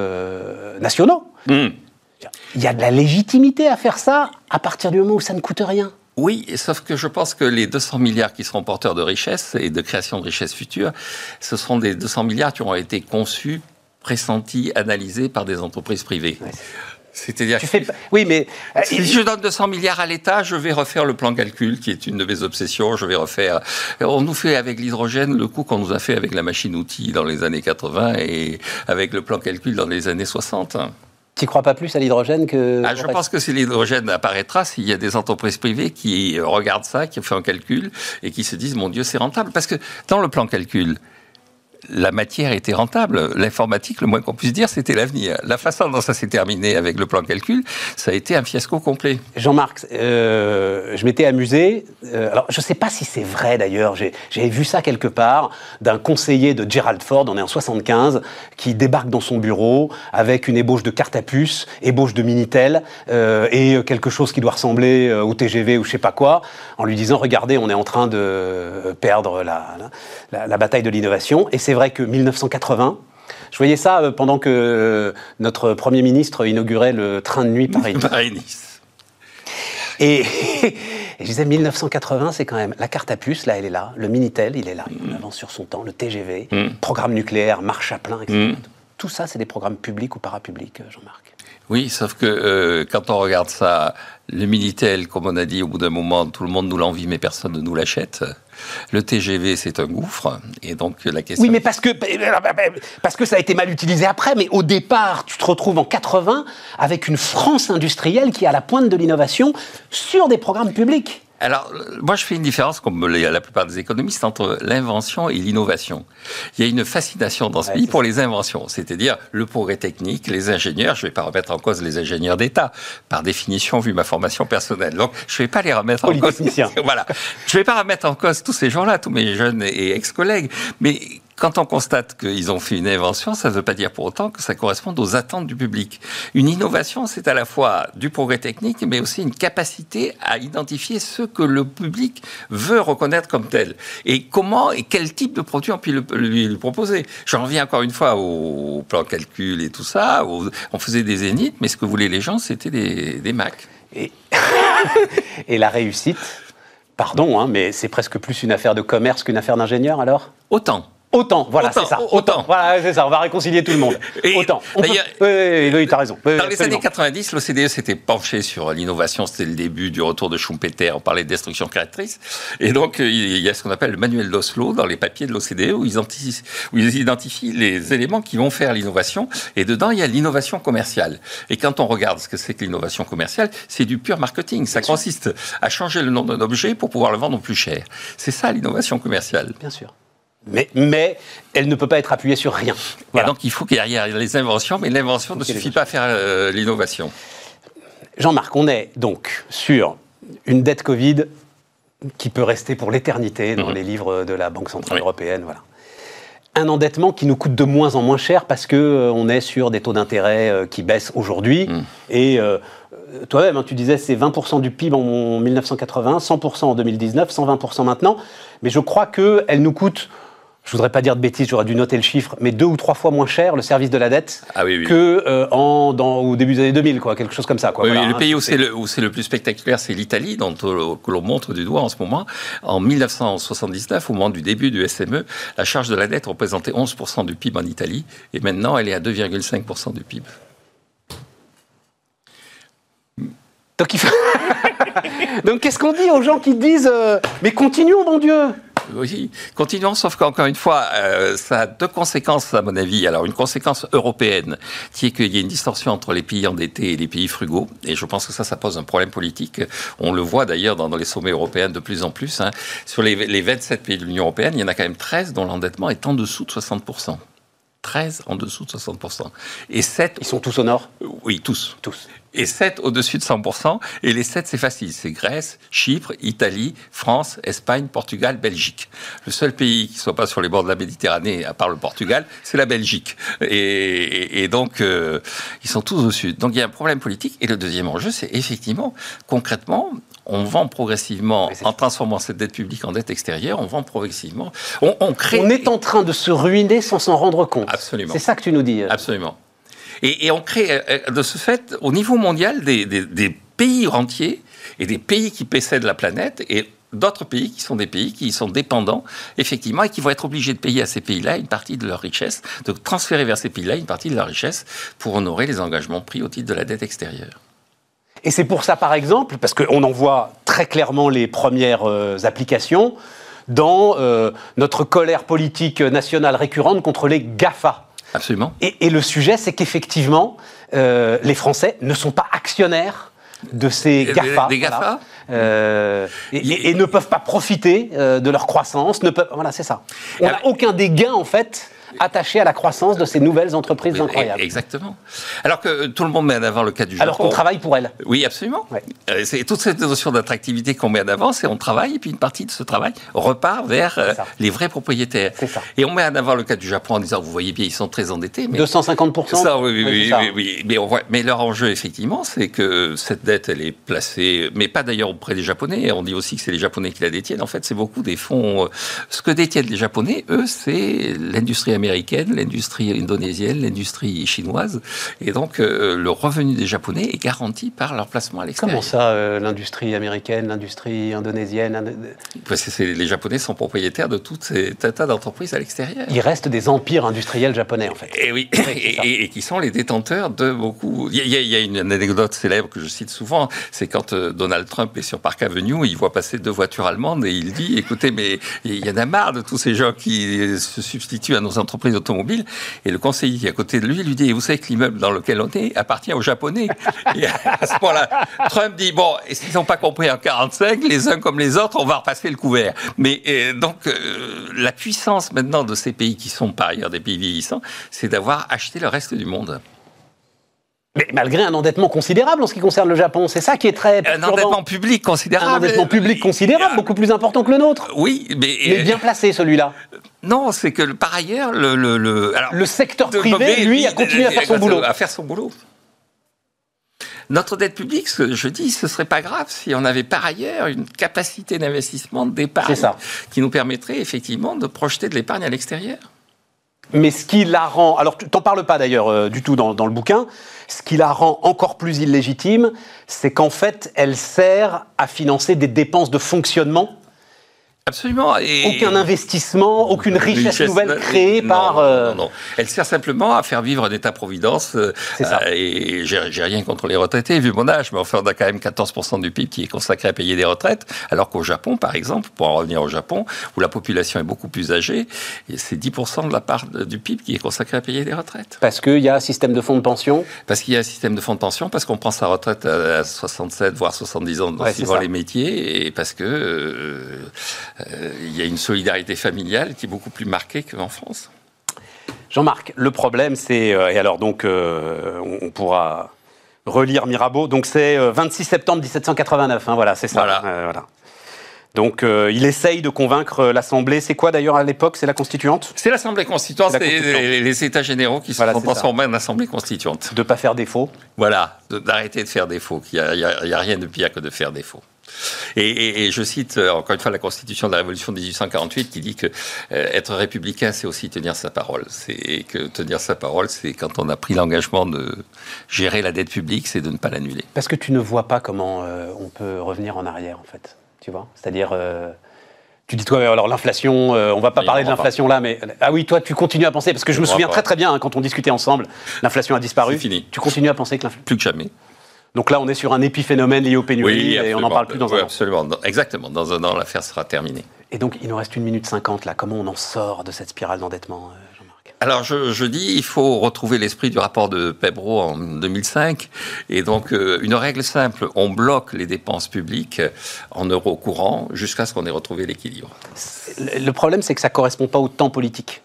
nationaux. Hmm. Il y a de la légitimité à faire ça à partir du moment où ça ne coûte rien. Oui, sauf que je pense que les 200 milliards qui seront porteurs de richesse et de création de richesse future, ce seront des 200 milliards qui auront été conçus, pressentis, analysés par des entreprises privées. C'est-à-dire oui, mais euh, si je donne 200 milliards à l'État, je vais refaire le plan calcul, qui est une de mes obsessions. Je vais refaire. On nous fait avec l'hydrogène le coup qu'on nous a fait avec la machine-outil dans les années 80 et avec le plan calcul dans les années 60. Tu crois pas plus à l'hydrogène que... Ah, je pense que si l'hydrogène apparaîtra, s'il y a des entreprises privées qui regardent ça, qui font un calcul et qui se disent, mon Dieu, c'est rentable. Parce que dans le plan calcul, la matière était rentable. L'informatique, le moins qu'on puisse dire, c'était l'avenir. La façon dont ça s'est terminé avec le plan calcul, ça a été un fiasco complet. Jean-Marc, euh, je m'étais amusé. Euh, alors, je ne sais pas si c'est vrai d'ailleurs. J'ai vu ça quelque part d'un conseiller de Gerald Ford, on est en 75, qui débarque dans son bureau avec une ébauche de carte à puce, ébauche de Minitel euh, et quelque chose qui doit ressembler au TGV ou je sais pas quoi, en lui disant regardez, on est en train de perdre la, bataille de l'innovation. C'est vrai que 1980, je voyais ça euh, pendant que euh, notre Premier ministre inaugurait le train de nuit Paris-Nice. Et, je disais, 1980, c'est quand même la carte à puce, là, elle est là. Le Minitel, il est là. Il avance sur son temps. Le TGV, mm. programme nucléaire, marche à plein, etc. Mm. Tout ça, c'est des programmes publics ou parapublics, euh, Jean-Marc Oui, sauf que quand on regarde ça, le Minitel, comme on a dit, au bout d'un moment, tout le monde nous l'envie, mais personne ne nous l'achète. Le TGV, c'est un gouffre. Et donc, la question. Oui, mais parce que, parce que ça a été mal utilisé après. Mais au départ, tu te retrouves en 80 avec une France industrielle qui est à la pointe de l'innovation sur des programmes publics. Alors, moi, je fais une différence, comme la plupart des économistes, entre l'invention et l'innovation. Il y a une fascination dans ce pays pour les inventions, c'est-à-dire le progrès technique, les ingénieurs. Je ne vais pas remettre en cause les ingénieurs d'État, par définition, vu ma formation personnelle. Donc, je ne vais pas les remettre en cause. voilà. Je ne vais pas remettre en cause tous ces gens-là, tous mes jeunes et ex-collègues. Mais quand on constate qu'ils ont fait une invention, ça ne veut pas dire pour autant que ça corresponde aux attentes du public. Une innovation, c'est à la fois du progrès technique, mais aussi une capacité à identifier ce que le public veut reconnaître comme tel. Et comment et quel type de produit on peut lui, proposer. J'en reviens encore une fois au plan calcul et tout ça. on faisait des zéniths, mais ce que voulaient les gens, c'était des, des Macs. Et, et la réussite, pardon, hein, mais c'est presque plus une affaire de commerce qu'une affaire d'ingénieur alors? Autant. Autant, voilà, c'est ça. Autant. Voilà, c'est ça. On va réconcilier tout le monde. autant. Oui, oui, oui, as raison. dans les années 90, l'OCDE s'était penché sur l'innovation. C'était le début du retour de Schumpeter. On parlait de destruction créatrice. Et donc, il y a ce qu'on appelle le manuel d'Oslo dans les papiers de l'OCDE où ils, où ils identifient les éléments qui vont faire l'innovation. Et dedans, il y a l'innovation commerciale. Et quand on regarde ce que c'est que l'innovation commerciale, c'est du pur marketing. Ça consiste à changer le nom d'un objet pour pouvoir le vendre plus cher. C'est ça l'innovation commerciale. Bien sûr. Mais, mais, elle ne peut pas être appuyée sur rien. Voilà. donc il faut qu'il y ait les inventions, mais l'invention ne suffit pas à faire euh, l'innovation. Jean-Marc, on est donc sur une dette Covid qui peut rester pour l'éternité dans mhm. les livres de la Banque Centrale Européenne. Voilà. Un endettement qui nous coûte de moins en moins cher parce qu'on euh, est sur des taux d'intérêt euh, qui baissent aujourd'hui. Mhm. Et toi-même, hein, tu disais c'est 20% du PIB en 1980, 100% en 2019, 120% maintenant. Mais je crois qu'elle nous coûte je voudrais pas dire de bêtises, j'aurais dû noter le chiffre, mais deux ou trois fois moins cher le service de la dette ah que euh, en, dans, au début des années 2000, quoi, quelque chose comme ça. Quoi. Oui, le hein, pays où c'est le, le, plus spectaculaire, c'est l'Italie, dont euh, que l'on montre du doigt en ce moment. En 1979, au moment du début du SME, la charge de la dette représentait 11% du PIB en Italie, et maintenant elle est à 2,5% du PIB. Donc, Donc qu'est-ce qu'on dit aux gens qui disent euh, Mais continuons, mon Dieu oui, continuons, sauf qu'encore une fois, euh, ça a deux conséquences, à mon avis. Alors, une conséquence européenne, qui est qu'il y a une distorsion entre les pays endettés et les pays frugaux. Et je pense que ça, ça pose un problème politique. On le voit d'ailleurs dans, les sommets européens de plus en plus. Hein. Sur les, les 27 pays de l'Union européenne, il y en a quand même 13 dont l'endettement est en dessous de 60%. 13 en dessous de 60%. Et 7... Ils sont tous au nord? Oui, tous. Tous et 7 au-dessus de 100%. Et les 7, c'est facile. C'est Grèce, Chypre, Italie, France, Espagne, Portugal, Belgique. Le seul pays qui ne soit pas sur les bords de la Méditerranée, à part le Portugal, c'est la Belgique. Et, donc, euh, ils sont tous au sud. Donc, il y a un problème politique. Et le deuxième enjeu, c'est effectivement, concrètement, on vend progressivement, en transformant cette dette publique en dette extérieure, on vend progressivement. On, on crée. On est en train de se ruiner sans s'en rendre compte. Absolument. C'est ça que tu nous dis. Absolument. Et, on crée euh, euh, de ce fait, au niveau mondial, des, pays entiers et des pays qui possèdent la planète et d'autres pays qui sont des pays qui sont dépendants, effectivement, et qui vont être obligés de payer à ces pays-là une partie de leur richesse, de transférer vers ces pays-là une partie de leur richesse pour honorer les engagements pris au titre de la dette extérieure. Et c'est pour ça, par exemple, parce qu'on en voit très clairement les premières euh, applications dans notre colère politique nationale récurrente contre les GAFA. Absolument. Et, le sujet, c'est qu'effectivement, euh, les Français ne sont pas actionnaires de ces GAFA. Des, GAFA euh, et, ne peuvent pas profiter de leur croissance. Ne peuvent, voilà, c'est ça. On n'a aucun des gains, en fait, attaché à la croissance de ces nouvelles entreprises incroyables. Exactement. Alors que tout le monde met en avant le cas du Japon. Alors qu'on travaille pour elles. Oui, absolument. Euh, c'est toute cette notion d'attractivité qu'on met en avant, c'est on travaille et puis une partie de ce travail repart vers euh, les vrais propriétaires. Ça. Et on met en avant le cas du Japon en disant, vous voyez bien, ils sont très endettés. Mais 250 ça, oui, oui, oui, oui, Mais, on voit, mais leur enjeu, effectivement, c'est que cette dette, elle est placée, mais pas d'ailleurs auprès des Japonais. On dit aussi que c'est les Japonais qui la détiennent. En fait, c'est beaucoup des fonds. Euh, ce que détiennent les Japonais, eux, c'est l'industrie américaine, l'industrie indonésienne, l'industrie chinoise. Et donc, euh, le revenu des Japonais est garanti par leur placement à l'extérieur. Comment ça, euh, l'industrie américaine, l'industrie indonésienne Parce que les Japonais sont propriétaires de tout ces tas d'entreprises à l'extérieur. Il reste des empires industriels japonais, en fait. Et oui, et, qui sont les détenteurs de beaucoup. Il y, a, une anecdote célèbre que je cite souvent, c'est quand euh, Donald Trump est sur Park Avenue, il voit passer deux voitures allemandes et il dit, écoutez, mais il y en a marre de tous ces gens qui se substituent à nos entreprises automobiles et le conseiller qui est à côté de lui lui dit, vous savez que l'immeuble dans lequel on est appartient aux Japonais. et à ce point-là, Trump dit, bon, s'ils n'ont pas compris en 45, les uns comme les autres, on va repasser le couvert. Mais euh, donc, euh, la puissance maintenant de ces pays qui sont par ailleurs des pays vieillissants, c'est d'avoir acheté le reste du monde. Mais malgré un endettement considérable en ce qui concerne le Japon, c'est ça qui est très. Un endettement public considérable. Un endettement public considérable, beaucoup plus important que le nôtre. Oui, mais. Il est bien placé celui-là. Non, c'est que par ailleurs, le. Le, le secteur privé, lui, a continué à faire son boulot. À faire son boulot. Notre dette publique, je dis, ce serait pas grave si on avait par ailleurs une capacité d'investissement d'épargne qui nous permettrait effectivement de projeter de l'épargne à l'extérieur. Mais ce qui la rend, alors tu t'en parles pas d'ailleurs euh, du tout dans, dans, le bouquin, ce qui la rend encore plus illégitime, c'est qu'en fait, elle sert à financer des dépenses de fonctionnement Absolument. Aucun investissement, aucune richesse, nouvelle créée par. Euh, non, non, Elle sert simplement à faire vivre un État-providence. Euh, ça. Euh, et j'ai rien contre les retraités, vu mon âge, mais enfin, on a quand même 14% du PIB qui est consacré à payer des retraites, alors qu'au Japon, par exemple, pour en revenir au Japon, où la population est beaucoup plus âgée, c'est 10% de la part du PIB qui est consacré à payer des retraites. Parce qu'il y a un système de fonds de pension? Parce qu'il y a un système de fonds de pension, parce qu'on prend sa retraite à 67, voire 70 ans dans suivant les métiers, et parce que. Euh, il y a une solidarité familiale qui est beaucoup plus marquée qu'en France. Jean-Marc, le problème, c'est, euh, et alors donc, euh, on, pourra relire Mirabeau, donc c'est 26 septembre 1789, hein, voilà, c'est ça. Voilà. Donc il essaye de convaincre l'Assemblée. C'est quoi d'ailleurs à l'époque C'est la constituante? C'est l'Assemblée constituante, c'est les, États généraux qui se sont transformés en Assemblée constituante. De ne pas faire défaut Voilà, d'arrêter de, faire défaut. Il n'y a, a, rien de pire que de faire défaut. Et, je cite euh, encore une fois la Constitution de la Révolution de 1848 qui dit que euh, être républicain, c'est aussi tenir sa parole. C'est que tenir sa parole, c'est quand on a pris l'engagement de gérer la dette publique, c'est de ne pas l'annuler. Parce que tu ne vois pas comment euh, on peut revenir en arrière, en fait. Tu vois C'est-à-dire. Tu dis toi, alors l'inflation, on va pas parler de l'inflation là, mais ah oui, toi tu continues à penser parce que je me souviens très très bien hein, quand on discutait ensemble, l'inflation a disparu. fini. Tu continues à penser que l'inflation plus que jamais. Donc là, on est sur un épiphénomène lié aux pénuries et on n'en parle plus dans un an. Absolument, exactement. Dans un an, l'affaire sera terminée. Et donc, il nous reste une minute cinquante là. Comment on en sort de cette spirale d'endettement euh, Jean-Marc? Alors je, dis, il faut retrouver l'esprit du rapport de Pebro en 2005. Et donc, euh, une règle simple, on bloque les dépenses publiques en euros courants jusqu'à ce qu'on ait retrouvé l'équilibre. Le problème, c'est que ça ne correspond pas au temps politique.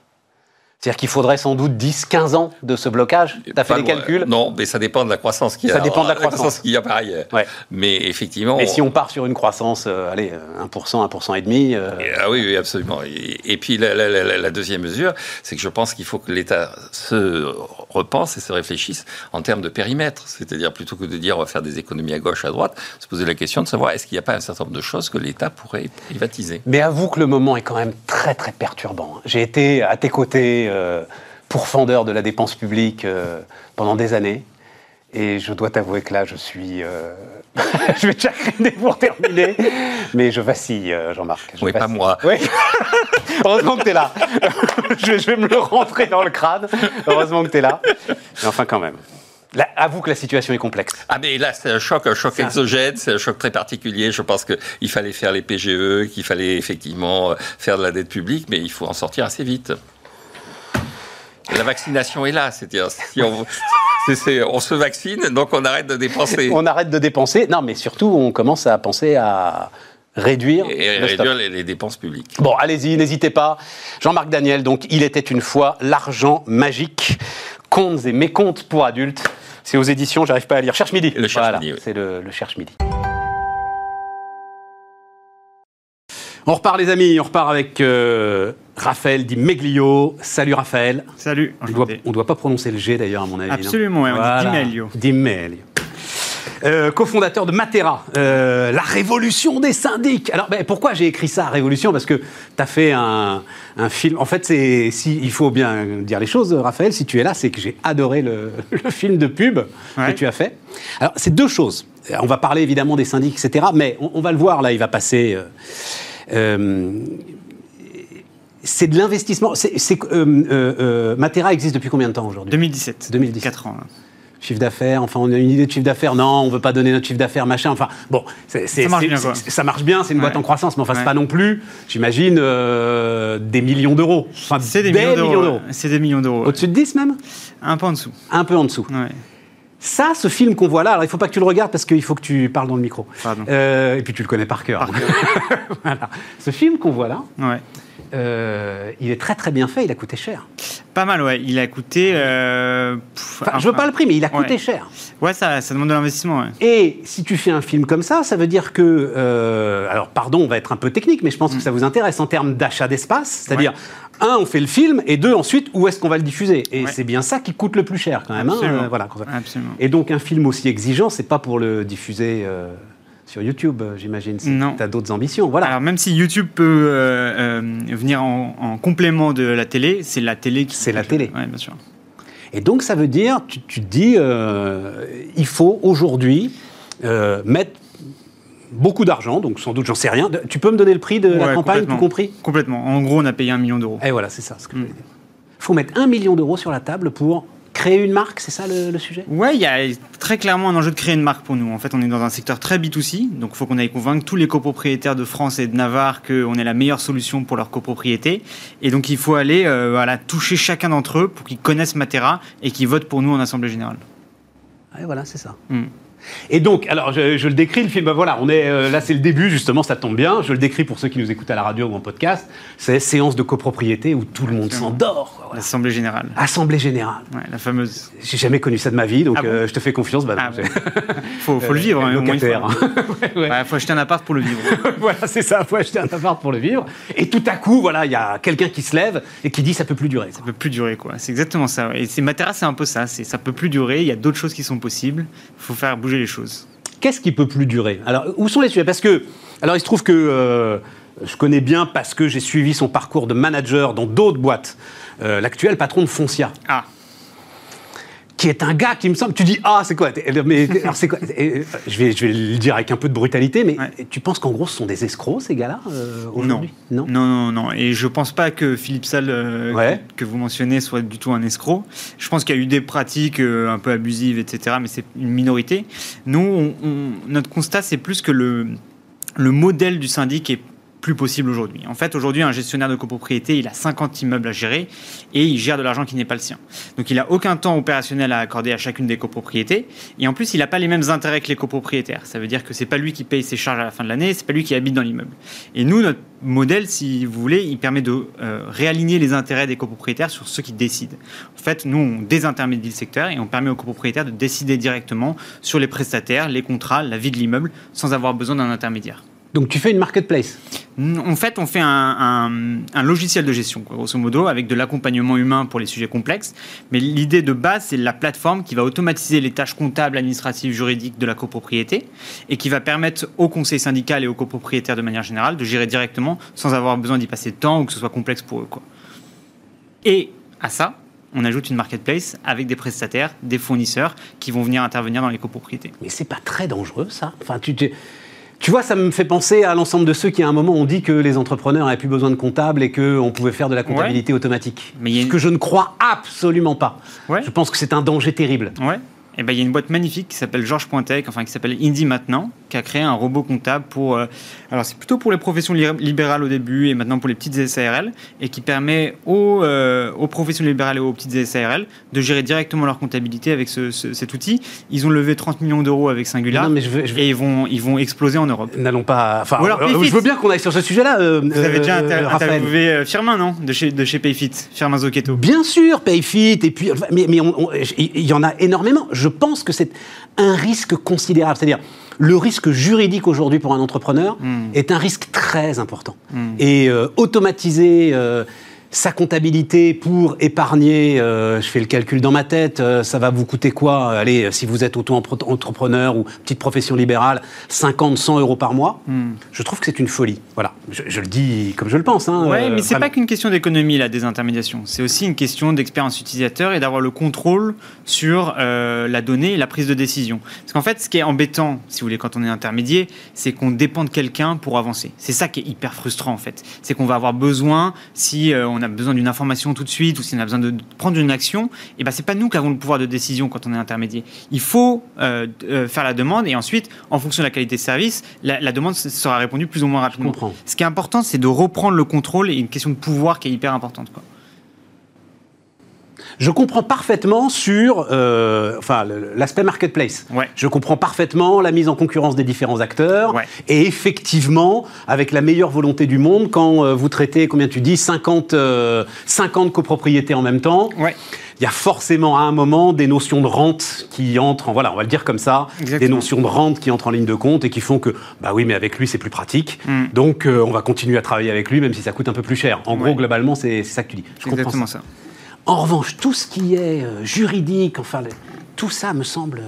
C'est-à-dire qu'il faudrait sans doute 10-15 ans de ce blocage. Tu as fait les calculs? Non, mais ça dépend de la croissance qu'il y a. Ça dépend de la croissance, qu'il y a par ailleurs. Mais effectivement. Mais si on part sur une croissance, euh, allez, 1%, 1% et demi. Euh, ah oui, oui, absolument. Et, puis la, deuxième mesure, c'est que je pense qu'il faut que l'État se repense et se réfléchisse en termes de périmètre. C'est-à-dire plutôt que de dire on va faire des économies à gauche, à droite, se poser la question de savoir est-ce qu'il n'y a pas un certain nombre de choses que l'État pourrait privatiser. Mais avoue que le moment est quand même très très perturbant. J'ai été à tes côtés euh, pourfendeur de la dépense publique euh, pendant des années. Et je dois t'avouer que là, je suis. Euh, je vais chagriner pour terminer, mais je vacille, Jean-Marc. Oui, pas moi. Heureusement que tu es là. je, vais, me le rentrer dans le crâne. Heureusement que tu es là. Mais enfin, quand même. Là, avoue que la situation est complexe. Ah mais là c'est un choc, un choc exogène, c'est un choc très particulier. Je pense qu'il fallait faire les PGE, qu'il fallait effectivement faire de la dette publique, mais il faut en sortir assez vite. La vaccination est là, c'est-à-dire si on, on se vaccine, donc on arrête de dépenser. on arrête de dépenser. Non, mais surtout, on commence à penser à réduire, et réduire les, dépenses publiques. Bon, allez-y, n'hésitez pas. Jean-Marc Daniel, donc, il était une fois l'argent magique, contes et mécontes pour adultes. C'est aux éditions, j'arrive pas à lire. Cherche midi. Le Cherche midi. C'est le, Cherche midi. On repart les amis, on repart avec euh, Raphaël Di Meglio. Salut Raphaël. Salut. On ne doit pas prononcer le G d'ailleurs à mon avis. Absolument, on dit Di Meglio. Di Meglio. Euh, cofondateur de Matera, euh, la révolution des syndics. Alors ben, pourquoi j'ai écrit ça, révolution? Parce que tu as fait un, film. En fait, c'est si il faut bien dire les choses, Raphaël, si tu es là, c'est que j'ai adoré le, film de pub que tu as fait. Alors c'est deux choses. On va parler évidemment des syndics, etc. Mais on, va le voir là, il va passer. Euh, c'est de l'investissement. Matera existe depuis combien de temps aujourd'hui? 2017. 2017. 4 ans chiffre d'affaires, enfin on a une idée de chiffre d'affaires, non, on veut pas donner notre chiffre d'affaires, machin, enfin bon, ça marche bien, ça marche bien, c'est une boîte en croissance, mais enfin c'est pas non plus, j'imagine, euh, des millions d'euros. Enfin, c'est des, millions d'euros. C'est des millions d'euros. Au-dessus de 10 même? Un peu en dessous. Un peu en dessous. Ça, ce film qu'on voit là, alors il faut pas que tu le regardes parce qu'il faut que tu parles dans le micro. Euh, et puis tu le connais par cœur. voilà. Ce film qu'on voit là, ouais. Euh, il est très très bien fait, il a coûté cher. Pas mal, ouais. Il a coûté. Euh, je veux pas le prix, mais il a coûté cher. Ouais, ça, ça demande de l'investissement. Et si tu fais un film comme ça, ça veut dire que. Euh, alors, pardon, on va être un peu technique, mais je pense que mm. ça vous intéresse en termes d'achat d'espace. C'est-à-dire, un, on fait le film, et deux, ensuite, où est-ce qu'on va le diffuser? Et c'est bien ça qui coûte le plus cher, quand même. Hein, voilà. Absolument. Et donc, un film aussi exigeant, c'est pas pour le diffuser sur YouTube, euh, j'imagine. Si tu as d'autres ambitions. Voilà. Alors, même si YouTube peut euh, euh, venir en, complément de la télé, c'est la télé qui. C'est la télé. Oui, bien sûr. Et donc, ça veut dire, tu, te dis, il faut aujourd'hui mettre beaucoup d'argent, donc sans doute, j'en sais rien. Tu peux me donner le prix de la campagne, tout compris? Complètement. En gros, on a payé un million d'euros. Et voilà, c'est ça ce que je mm. dire. Il faut mettre un million d'euros sur la table pour Créer une marque, c'est ça le, sujet? Ouais, il y a très clairement un enjeu de créer une marque pour nous. En fait, on est dans un secteur très B2C, donc il faut qu'on aille convaincre tous les copropriétaires de France et de Navarre qu'on est la meilleure solution pour leur copropriété. Et donc il faut aller euh, voilà, toucher chacun d'entre eux pour qu'ils connaissent Matera et qu'ils votent pour nous en Assemblée Générale. Ouais, voilà, c'est ça. Hmm. Et donc, alors je, le décris le film. Ben voilà, on est euh, là, c'est le début justement, ça tombe bien. Je le décris pour ceux qui nous écoutent à la radio ou en podcast. C'est séance de copropriété où tout le monde s'endort. L'assemblée générale. Assemblée générale. Ouais, la fameuse. J'ai jamais connu ça de ma vie, donc ah euh, je te fais confiance. Bah, ah faut, faut le vivre. Hein, Il faut acheter un appart pour le vivre. voilà, c'est ça. Faut acheter un appart pour le vivre. Et tout à coup, voilà, il y a quelqu'un qui se lève et qui dit ça peut plus durer. Ça peut plus durer, quoi. C'est exactement ça. Et Matera, c'est un peu ça. Ça peut plus durer. Il y a d'autres choses qui sont possibles. Il faut faire bouger les choses. Qu'est-ce qui peut plus durer? Alors, où sont les sujets? Parce que, alors, il se trouve que euh, je connais bien parce que j'ai suivi son parcours de manager dans d'autres boîtes. Euh, l'actuel patron de Foncia. Ah qui est un gars qui me semble. Tu dis ah c'est quoi Mais c'est quoi je vais je vais le dire avec un peu de brutalité, mais tu penses qu'en gros ce sont des escrocs ces gars-là euh, aujourd'hui? Non. non. non non Et je pense pas que Philippe Salle euh, que, vous mentionnez soit du tout un escroc. Je pense qu'il y a eu des pratiques euh, un peu abusives, etc. Mais c'est une minorité. Nous, notre constat c'est plus que le le modèle du syndic est plus possible aujourd'hui. En fait, aujourd'hui, un gestionnaire de copropriété, il a 50 immeubles à gérer et il gère de l'argent qui n'est pas le sien. Donc, il n'a aucun temps opérationnel à accorder à chacune des copropriétés. Et en plus, il n'a pas les mêmes intérêts que les copropriétaires. Ça veut dire que c'est pas lui qui paye ses charges à la fin de l'année, c'est pas lui qui habite dans l'immeuble. Et nous, notre modèle, si vous voulez, il permet de euh, réaligner les intérêts des copropriétaires sur ceux qui décident. En fait, nous, on désintermédie le secteur et on permet aux copropriétaires de décider directement sur les prestataires, les contrats, la vie de l'immeuble, sans avoir besoin d'un intermédiaire. Donc tu fais une marketplace En fait, on fait un, logiciel de gestion, grosso modo, avec de l'accompagnement humain pour les sujets complexes. Mais l'idée de base, c'est la plateforme qui va automatiser les tâches comptables, administratives, juridiques de la copropriété et qui va permettre au conseil syndical et aux copropriétaires de manière générale de gérer directement sans avoir besoin d'y passer de temps ou que ce soit complexe pour eux. Quoi. Et à ça, on ajoute une marketplace avec des prestataires, des fournisseurs qui vont venir intervenir dans les copropriétés. Mais c'est pas très dangereux ça? Enfin, tu, tu vois, ça me fait penser à l'ensemble de ceux qui, à un moment, ont dit que les entrepreneurs n'avaient plus besoin de comptables et qu'on pouvait faire de la comptabilité automatique. Mais Ce que je ne crois absolument pas. Je pense que c'est un danger terrible. Ouais. Et eh ben, il y a une boîte magnifique qui s'appelle Georges Pointec, enfin qui s'appelle Indie maintenant, qui a créé un robot comptable pour. Euh, alors, c'est plutôt pour les professions libérales au début et maintenant pour les petites SARL, et qui permet aux, euh, aux professions libérales et aux petites SARL de gérer directement leur comptabilité avec cet outil. Ils ont levé 30 millions d'euros avec Singular et ils vont, ils vont exploser en Europe. N'allons pas. Enfin, euh, je veux bien qu'on aille sur ce sujet-là. Vous avez déjà interviewé Firmin, non? De chez, de chez Payfit, Firmin Zocchetto. Bien sûr, Payfit, et puis. Mais, mais il y en a énormément. Je pense que c'est un risque considérable. C'est-à-dire, le risque juridique aujourd'hui pour un entrepreneur hmm. est un risque très important. Hmm. Et euh, automatiser euh, sa comptabilité pour épargner, euh, je fais le calcul dans ma tête, euh, ça va vous coûter quoi Allez, si vous êtes auto-entrepreneur ou petite profession libérale, 50, 100 euros par mois. Hmm. Je trouve que c'est une folie. Voilà, je, le dis comme je le pense. Hein, ouais, mais c'est n'est pas qu'une question d'économie, la désintermédiation. C'est aussi une question d'expérience utilisateur et d'avoir le contrôle sur euh, la donnée et la prise de décision. Parce qu'en fait, ce qui est embêtant, si vous voulez, quand on est intermédiaire, c'est qu'on dépend de quelqu'un pour avancer. C'est ça qui est hyper frustrant, en fait. C'est qu'on va avoir besoin, si on on a besoin d'une information tout de suite ou si on a besoin de prendre une action, et eh ben c'est pas nous qui avons le pouvoir de décision quand on est intermédiaire. Il faut euh, euh, faire la demande et ensuite, en fonction de la qualité de service, la, demande sera répondue plus ou moins rapidement. Ce qui est important, c'est de reprendre le contrôle et une question de pouvoir qui est hyper importante. Quoi je comprends parfaitement sur euh, enfin, l'aspect marketplace. Je comprends parfaitement la mise en concurrence des différents acteurs. Et effectivement, avec la meilleure volonté du monde, quand euh, vous traitez, combien tu dis, 50, 50 euh, copropriétés en même temps. il y a forcément à un moment des notions de rente qui entrent, en, voilà, on va le dire comme ça, des notions de rente qui entrent en ligne de compte et qui font que, bah oui, mais avec lui c'est plus pratique, mm. donc on va continuer à travailler avec lui même si ça coûte un peu plus cher. En gros, globalement, c'est ça que tu dis. Je exactement ça. En revanche, tout ce qui est euh, juridique, enfin, tout ça me semble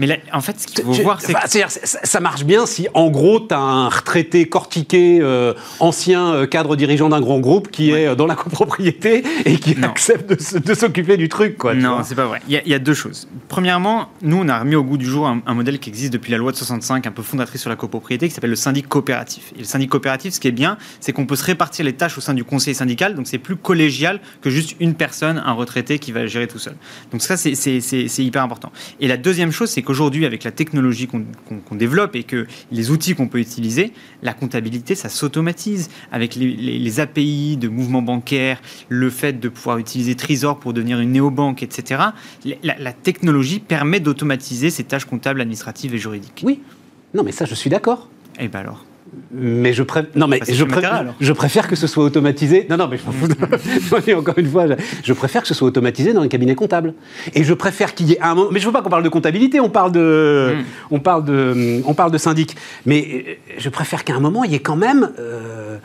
mais en fait, ce qu'il faut voir, c'est. ça, marche bien si, en gros, tu as un retraité cortiqué, euh, ancien euh, cadre dirigeant d'un grand groupe qui est euh, dans la copropriété et qui accepte de s'occuper du truc. Quoi, non, c'est pas vrai. Il y, a deux choses. Premièrement, nous, on a remis au goût du jour un, modèle qui existe depuis la loi de 65, un peu fondatrice sur la copropriété, qui s'appelle le syndic coopératif. Et le syndic coopératif, ce qui est bien, c'est qu'on peut se répartir les tâches au sein du conseil syndical, donc c'est plus collégial que juste une personne, un retraité qui va gérer tout seul. Donc ça, c'est hyper important. Et la deuxième chose, c'est qu'aujourd'hui, avec la technologie qu'on développe et que les outils qu'on peut utiliser, la comptabilité, ça s'automatise. Avec les, API de mouvements bancaires, le fait de pouvoir utiliser Trésor pour devenir une néobanque, etc., la, la technologie permet d'automatiser ces tâches comptables, administratives et juridiques. Oui. Non, mais ça, je suis d'accord. Et eh bien alors mais je préfère non mais je, je, préfère que ce soit automatisé. Non non mais je encore une fois, je, préfère que ce soit automatisé dans les cabinets comptables. Et je préfère qu'il y ait un moment. Mais je veux pas qu'on parle de comptabilité, on parle de, hmm. on parle de, on parle de syndic. Mais euh, je préfère qu'à un moment il y ait quand même. Euh,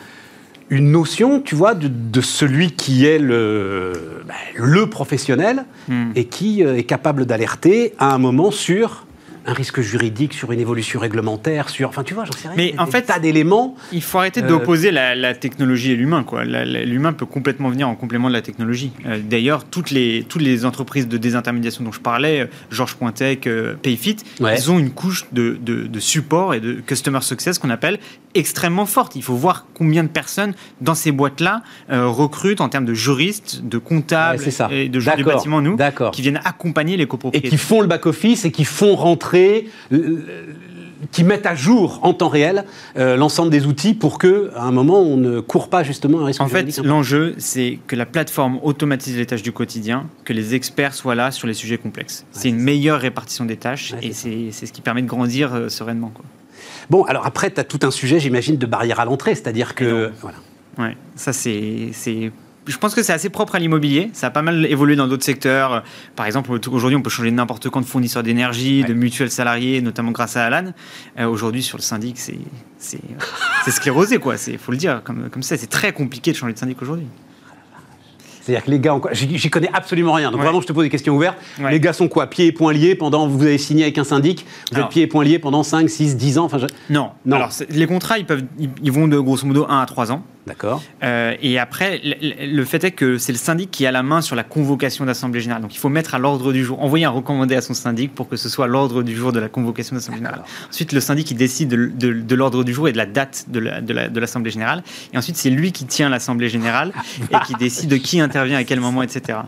une notion, tu vois, de, celui qui est le, ben, le professionnel hmm. et qui euh, est capable d'alerter à un moment sur un risque juridique, sur une évolution réglementaire, sur. Enfin, tu vois, j'en sais rien. Mais en fait, tas d'éléments. Il faut arrêter euh, d'opposer la, technologie et l'humain, quoi. L'humain peut complètement venir en complément de la technologie. Euh, d'ailleurs, toutes les, toutes les entreprises de désintermédiation dont je parlais, euh, Georges Pointec, Payfit, elles ont une couche de, de, support et de customer success qu'on appelle extrêmement forte. Il faut voir combien de personnes dans ces boîtes-là recrutent en termes de juristes, de comptables et de gens du bâtiment, nous, qui viennent accompagner les copropriétaires. Et qui font le back-office et qui font rentrer qui mettent à jour en temps réel euh, l'ensemble des outils pour que, à un moment, on ne court pas justement un risque. En fait, l'enjeu, c'est que la plateforme automatise les tâches du quotidien, que les experts soient là sur les sujets complexes. c'est une meilleure répartition des tâches et c'est ce qui permet de grandir euh, sereinement. Quoi. Bon, alors après, tu as tout un sujet, j'imagine, de barrière à l'entrée, c'est-à-dire que. Voilà. Ouais, ça c'est je pense que c'est assez propre à l'immobilier. Ça a pas mal évolué dans d'autres secteurs. Par exemple, aujourd'hui, on peut changer n'importe quand de fournisseur d'énergie, de mutuelle salariée, notamment grâce à Alan. Euh, aujourd'hui, sur le syndic, c'est c'est sclérosé, quoi. Il faut le dire comme, comme ça. C'est très compliqué de changer de syndic aujourd'hui. C'est-à-dire que les gars, j'y connais absolument rien. Donc vraiment, je te pose des questions ouvertes. Les gars sont quoi Pieds et poings liés pendant. Vous avez signé avec un syndic, vous êtes pieds et poings liés pendant 5, 6, 10 ans enfin, Non. non. Alors, les contrats, ils, peuvent, ils vont de grosso modo 1 à 3 ans. D'accord. Euh, et après, le, fait est que c'est le syndic qui a la main sur la convocation d'Assemblée Générale. Donc il faut mettre à l'ordre du jour, envoyer un recommandé à son syndic pour que ce soit l'ordre du jour de la convocation d'Assemblée Générale. Ensuite, le syndic il décide de, l'ordre du jour et de la date de l'Assemblée Générale. Et ensuite, c'est lui qui tient l'Assemblée Générale et qui décide de qui intervient à quel moment, etc.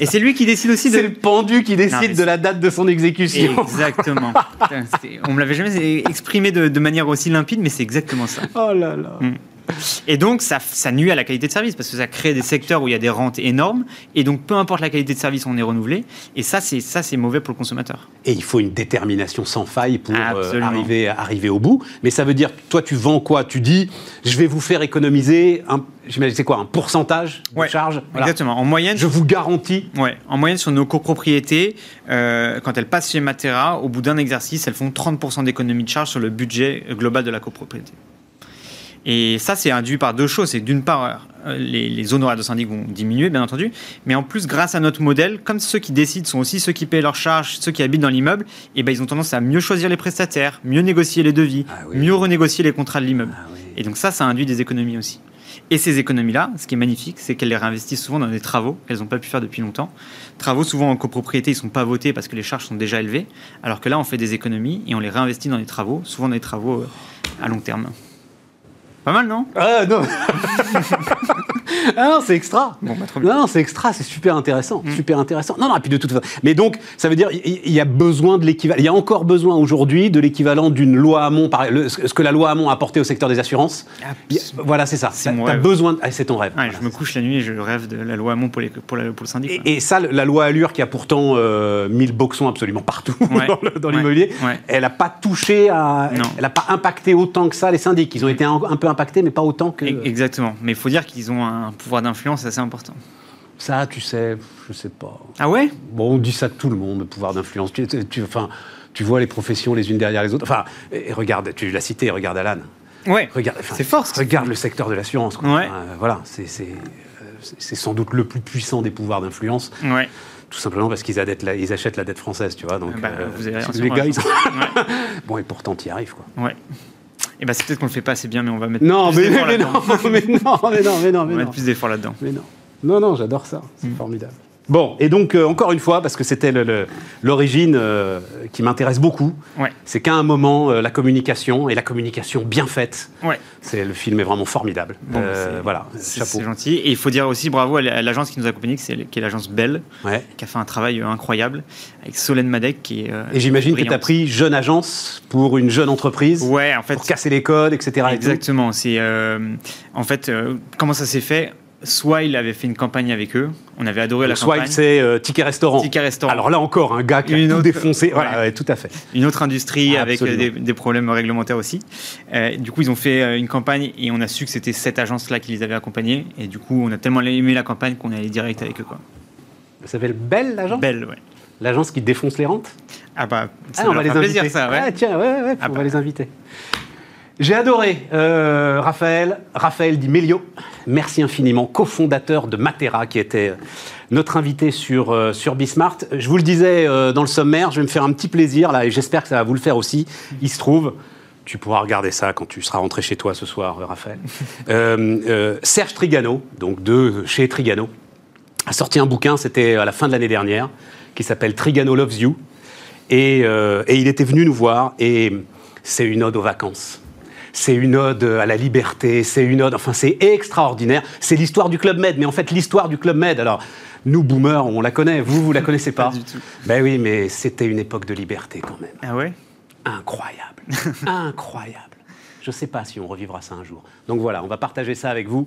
Et c'est lui qui décide aussi de. C'est le pendu qui décide de la date de son exécution. Exactement. On me l'avait jamais exprimé de, manière aussi limpide, mais c'est exactement ça. Oh là là. Mm. Et donc, ça, ça, nuit à la qualité de service parce que ça crée des secteurs où il y a des rentes énormes. Et donc, peu importe la qualité de service, on est renouvelé. Et ça, c'est ça, c'est mauvais pour le consommateur. Et il faut une détermination sans faille pour euh, arriver, arriver au bout. Mais ça veut dire, toi, tu vends quoi? Tu dis, je vais vous faire économiser un, c'est quoi, un pourcentage de charge Exactement. En moyenne, je vous garantis. Ouais. En moyenne, sur nos copropriétés, euh, quand elles passent chez Matera, au bout d'un exercice, elles font 30% d'économie de charge sur le budget global de la copropriété. Et ça, c'est induit par deux choses. C'est d'une part, euh, les, les, honoraires de syndic vont diminuer, bien entendu, mais en plus, grâce à notre modèle, comme ceux qui décident sont aussi ceux qui payent leurs charges, ceux qui habitent dans l'immeuble, et eh ben, ils ont tendance à mieux choisir les prestataires, mieux négocier les devis, ah mieux renégocier les contrats de l'immeuble. Ah et donc ça, ça induit des économies aussi. Et ces économies-là, ce qui est magnifique, c'est qu'elles les réinvestissent souvent dans des travaux qu'elles n'ont pas pu faire depuis longtemps. Travaux souvent en copropriété, ils ne sont pas votés parce que les charges sont déjà élevées, alors que là, on fait des économies et on les réinvestit dans des travaux, souvent des travaux euh, à long terme. Pas mal, non Ah non Ah non, c'est extra. Bon, bah, non, c'est extra, c'est super intéressant, mm. super intéressant. Non, non, et puis de toute façon. Mais donc, ça veut dire, il y a besoin de l'équivalent. Il y a encore besoin aujourd'hui de l'équivalent d'une loi Hamon, ce que la loi Hamon a apporté au secteur des assurances. voilà, c'est ça. C'est as besoin. Ah, c'est ton rêve. je me couche la nuit et je rêve de la loi Hamon pour, pour, le syndic. Et, ça, la loi Allure, qui a pourtant euh, mis le boxon absolument partout dans l'immobilier, elle n'a pas touché à. Elle n'a pas impacté autant que ça les syndics. Ils ont été un, un peu impacté, mais pas autant que. Exactement. Mais il faut dire qu'ils ont un pouvoir d'influence assez important. Ça, tu sais, je sais pas. Ah ouais? Bon, on dit ça de tout le monde, le pouvoir d'influence. Tu, tu, enfin, tu vois les professions les unes derrière les autres. Enfin, et regarde, tu l'as cité, regarde Alan. Ouais. Regarde, c'est fort. Regarde le secteur de l'assurance. Ouais. voilà, c'est, c'est, sans doute le plus puissant des pouvoirs d'influence. Ouais tout simplement parce qu'ils ils achètent la dette française, tu vois. Donc, bah, euh, vous avez les gars, ils... bon, et pourtant, tu y arrives, quoi. Ouais. Et bah, c'est peut-être qu'on le fait pas assez bien, mais on va mettre non, plus mais, mais, non, mais non, mais non, mais non, on va mettre plus d'efforts là-dedans. Mais non, non, non, j'adore ça, c'est mm. formidable. Bon, et donc, euh, encore une fois, parce que c'était l'origine euh, qui m'intéresse beaucoup, c'est qu'à un moment, euh, la communication, et la communication bien faite, ouais. le film est vraiment formidable. voilà, C'est gentil. Et il faut dire aussi bravo à l'agence qui nous a accompagnés, qui est l'agence Bell, qui a fait un travail incroyable, avec Solène Madec, qui est. et j'imagine que tu as pris jeune agence pour une jeune entreprise, ouais, en fait, pour casser les codes, etc. Exactement. C'est en fait, comment ça s'est fait? Swile avait fait une campagne avec eux. On avait adoré la campagne. Swile, c'est euh, Ticket Restaurant. Ticket Restaurant. Alors là encore, un gars qui a tout défoncé. Voilà, tout à fait. Une autre industrie avec euh, des, problèmes réglementaires aussi. Euh, du coup, ils ont fait une campagne et on a su que c'était cette agence-là qui les avait accompagnés. Et du coup, on a tellement aimé la campagne qu'on est allé direct avec eux. Quoi. Ça s'appelle Belle, l'agence? Belle, ouais. L'agence qui défonce les rentes? Ah bah, ça ah, on va les plaisir, ça, ouais. Ah, tiens, ouais, ouais, ah on va bah. les inviter. J'ai adoré euh, Raphaël, Raphaël Di Melio. Merci infiniment, cofondateur de Matera, qui était notre invité sur, euh, sur Bismart. Je vous le disais euh, dans le sommaire, je vais me faire un petit plaisir là, et j'espère que ça va vous le faire aussi. Il se trouve, tu pourras regarder ça quand tu seras rentré chez toi ce soir, Raphaël. Serge Trigano, donc de chez Trigano, a sorti un bouquin, c'était à la fin de l'année dernière, qui s'appelle Trigano Loves You. Et, et il était venu nous voir, et c'est une ode aux vacances c'est une ode à la liberté, c'est une ode, enfin c'est extraordinaire. C'est l'histoire du Club Med, mais en fait l'histoire du Club Med, alors nous boomers, on la connaît, vous, vous la connaissez pas, Pas? du tout. Ben oui, mais c'était une époque de liberté quand même. Ah ouais? Incroyable, incroyable. Je ne sais pas si on revivra ça un jour. Donc voilà, on va partager ça avec vous.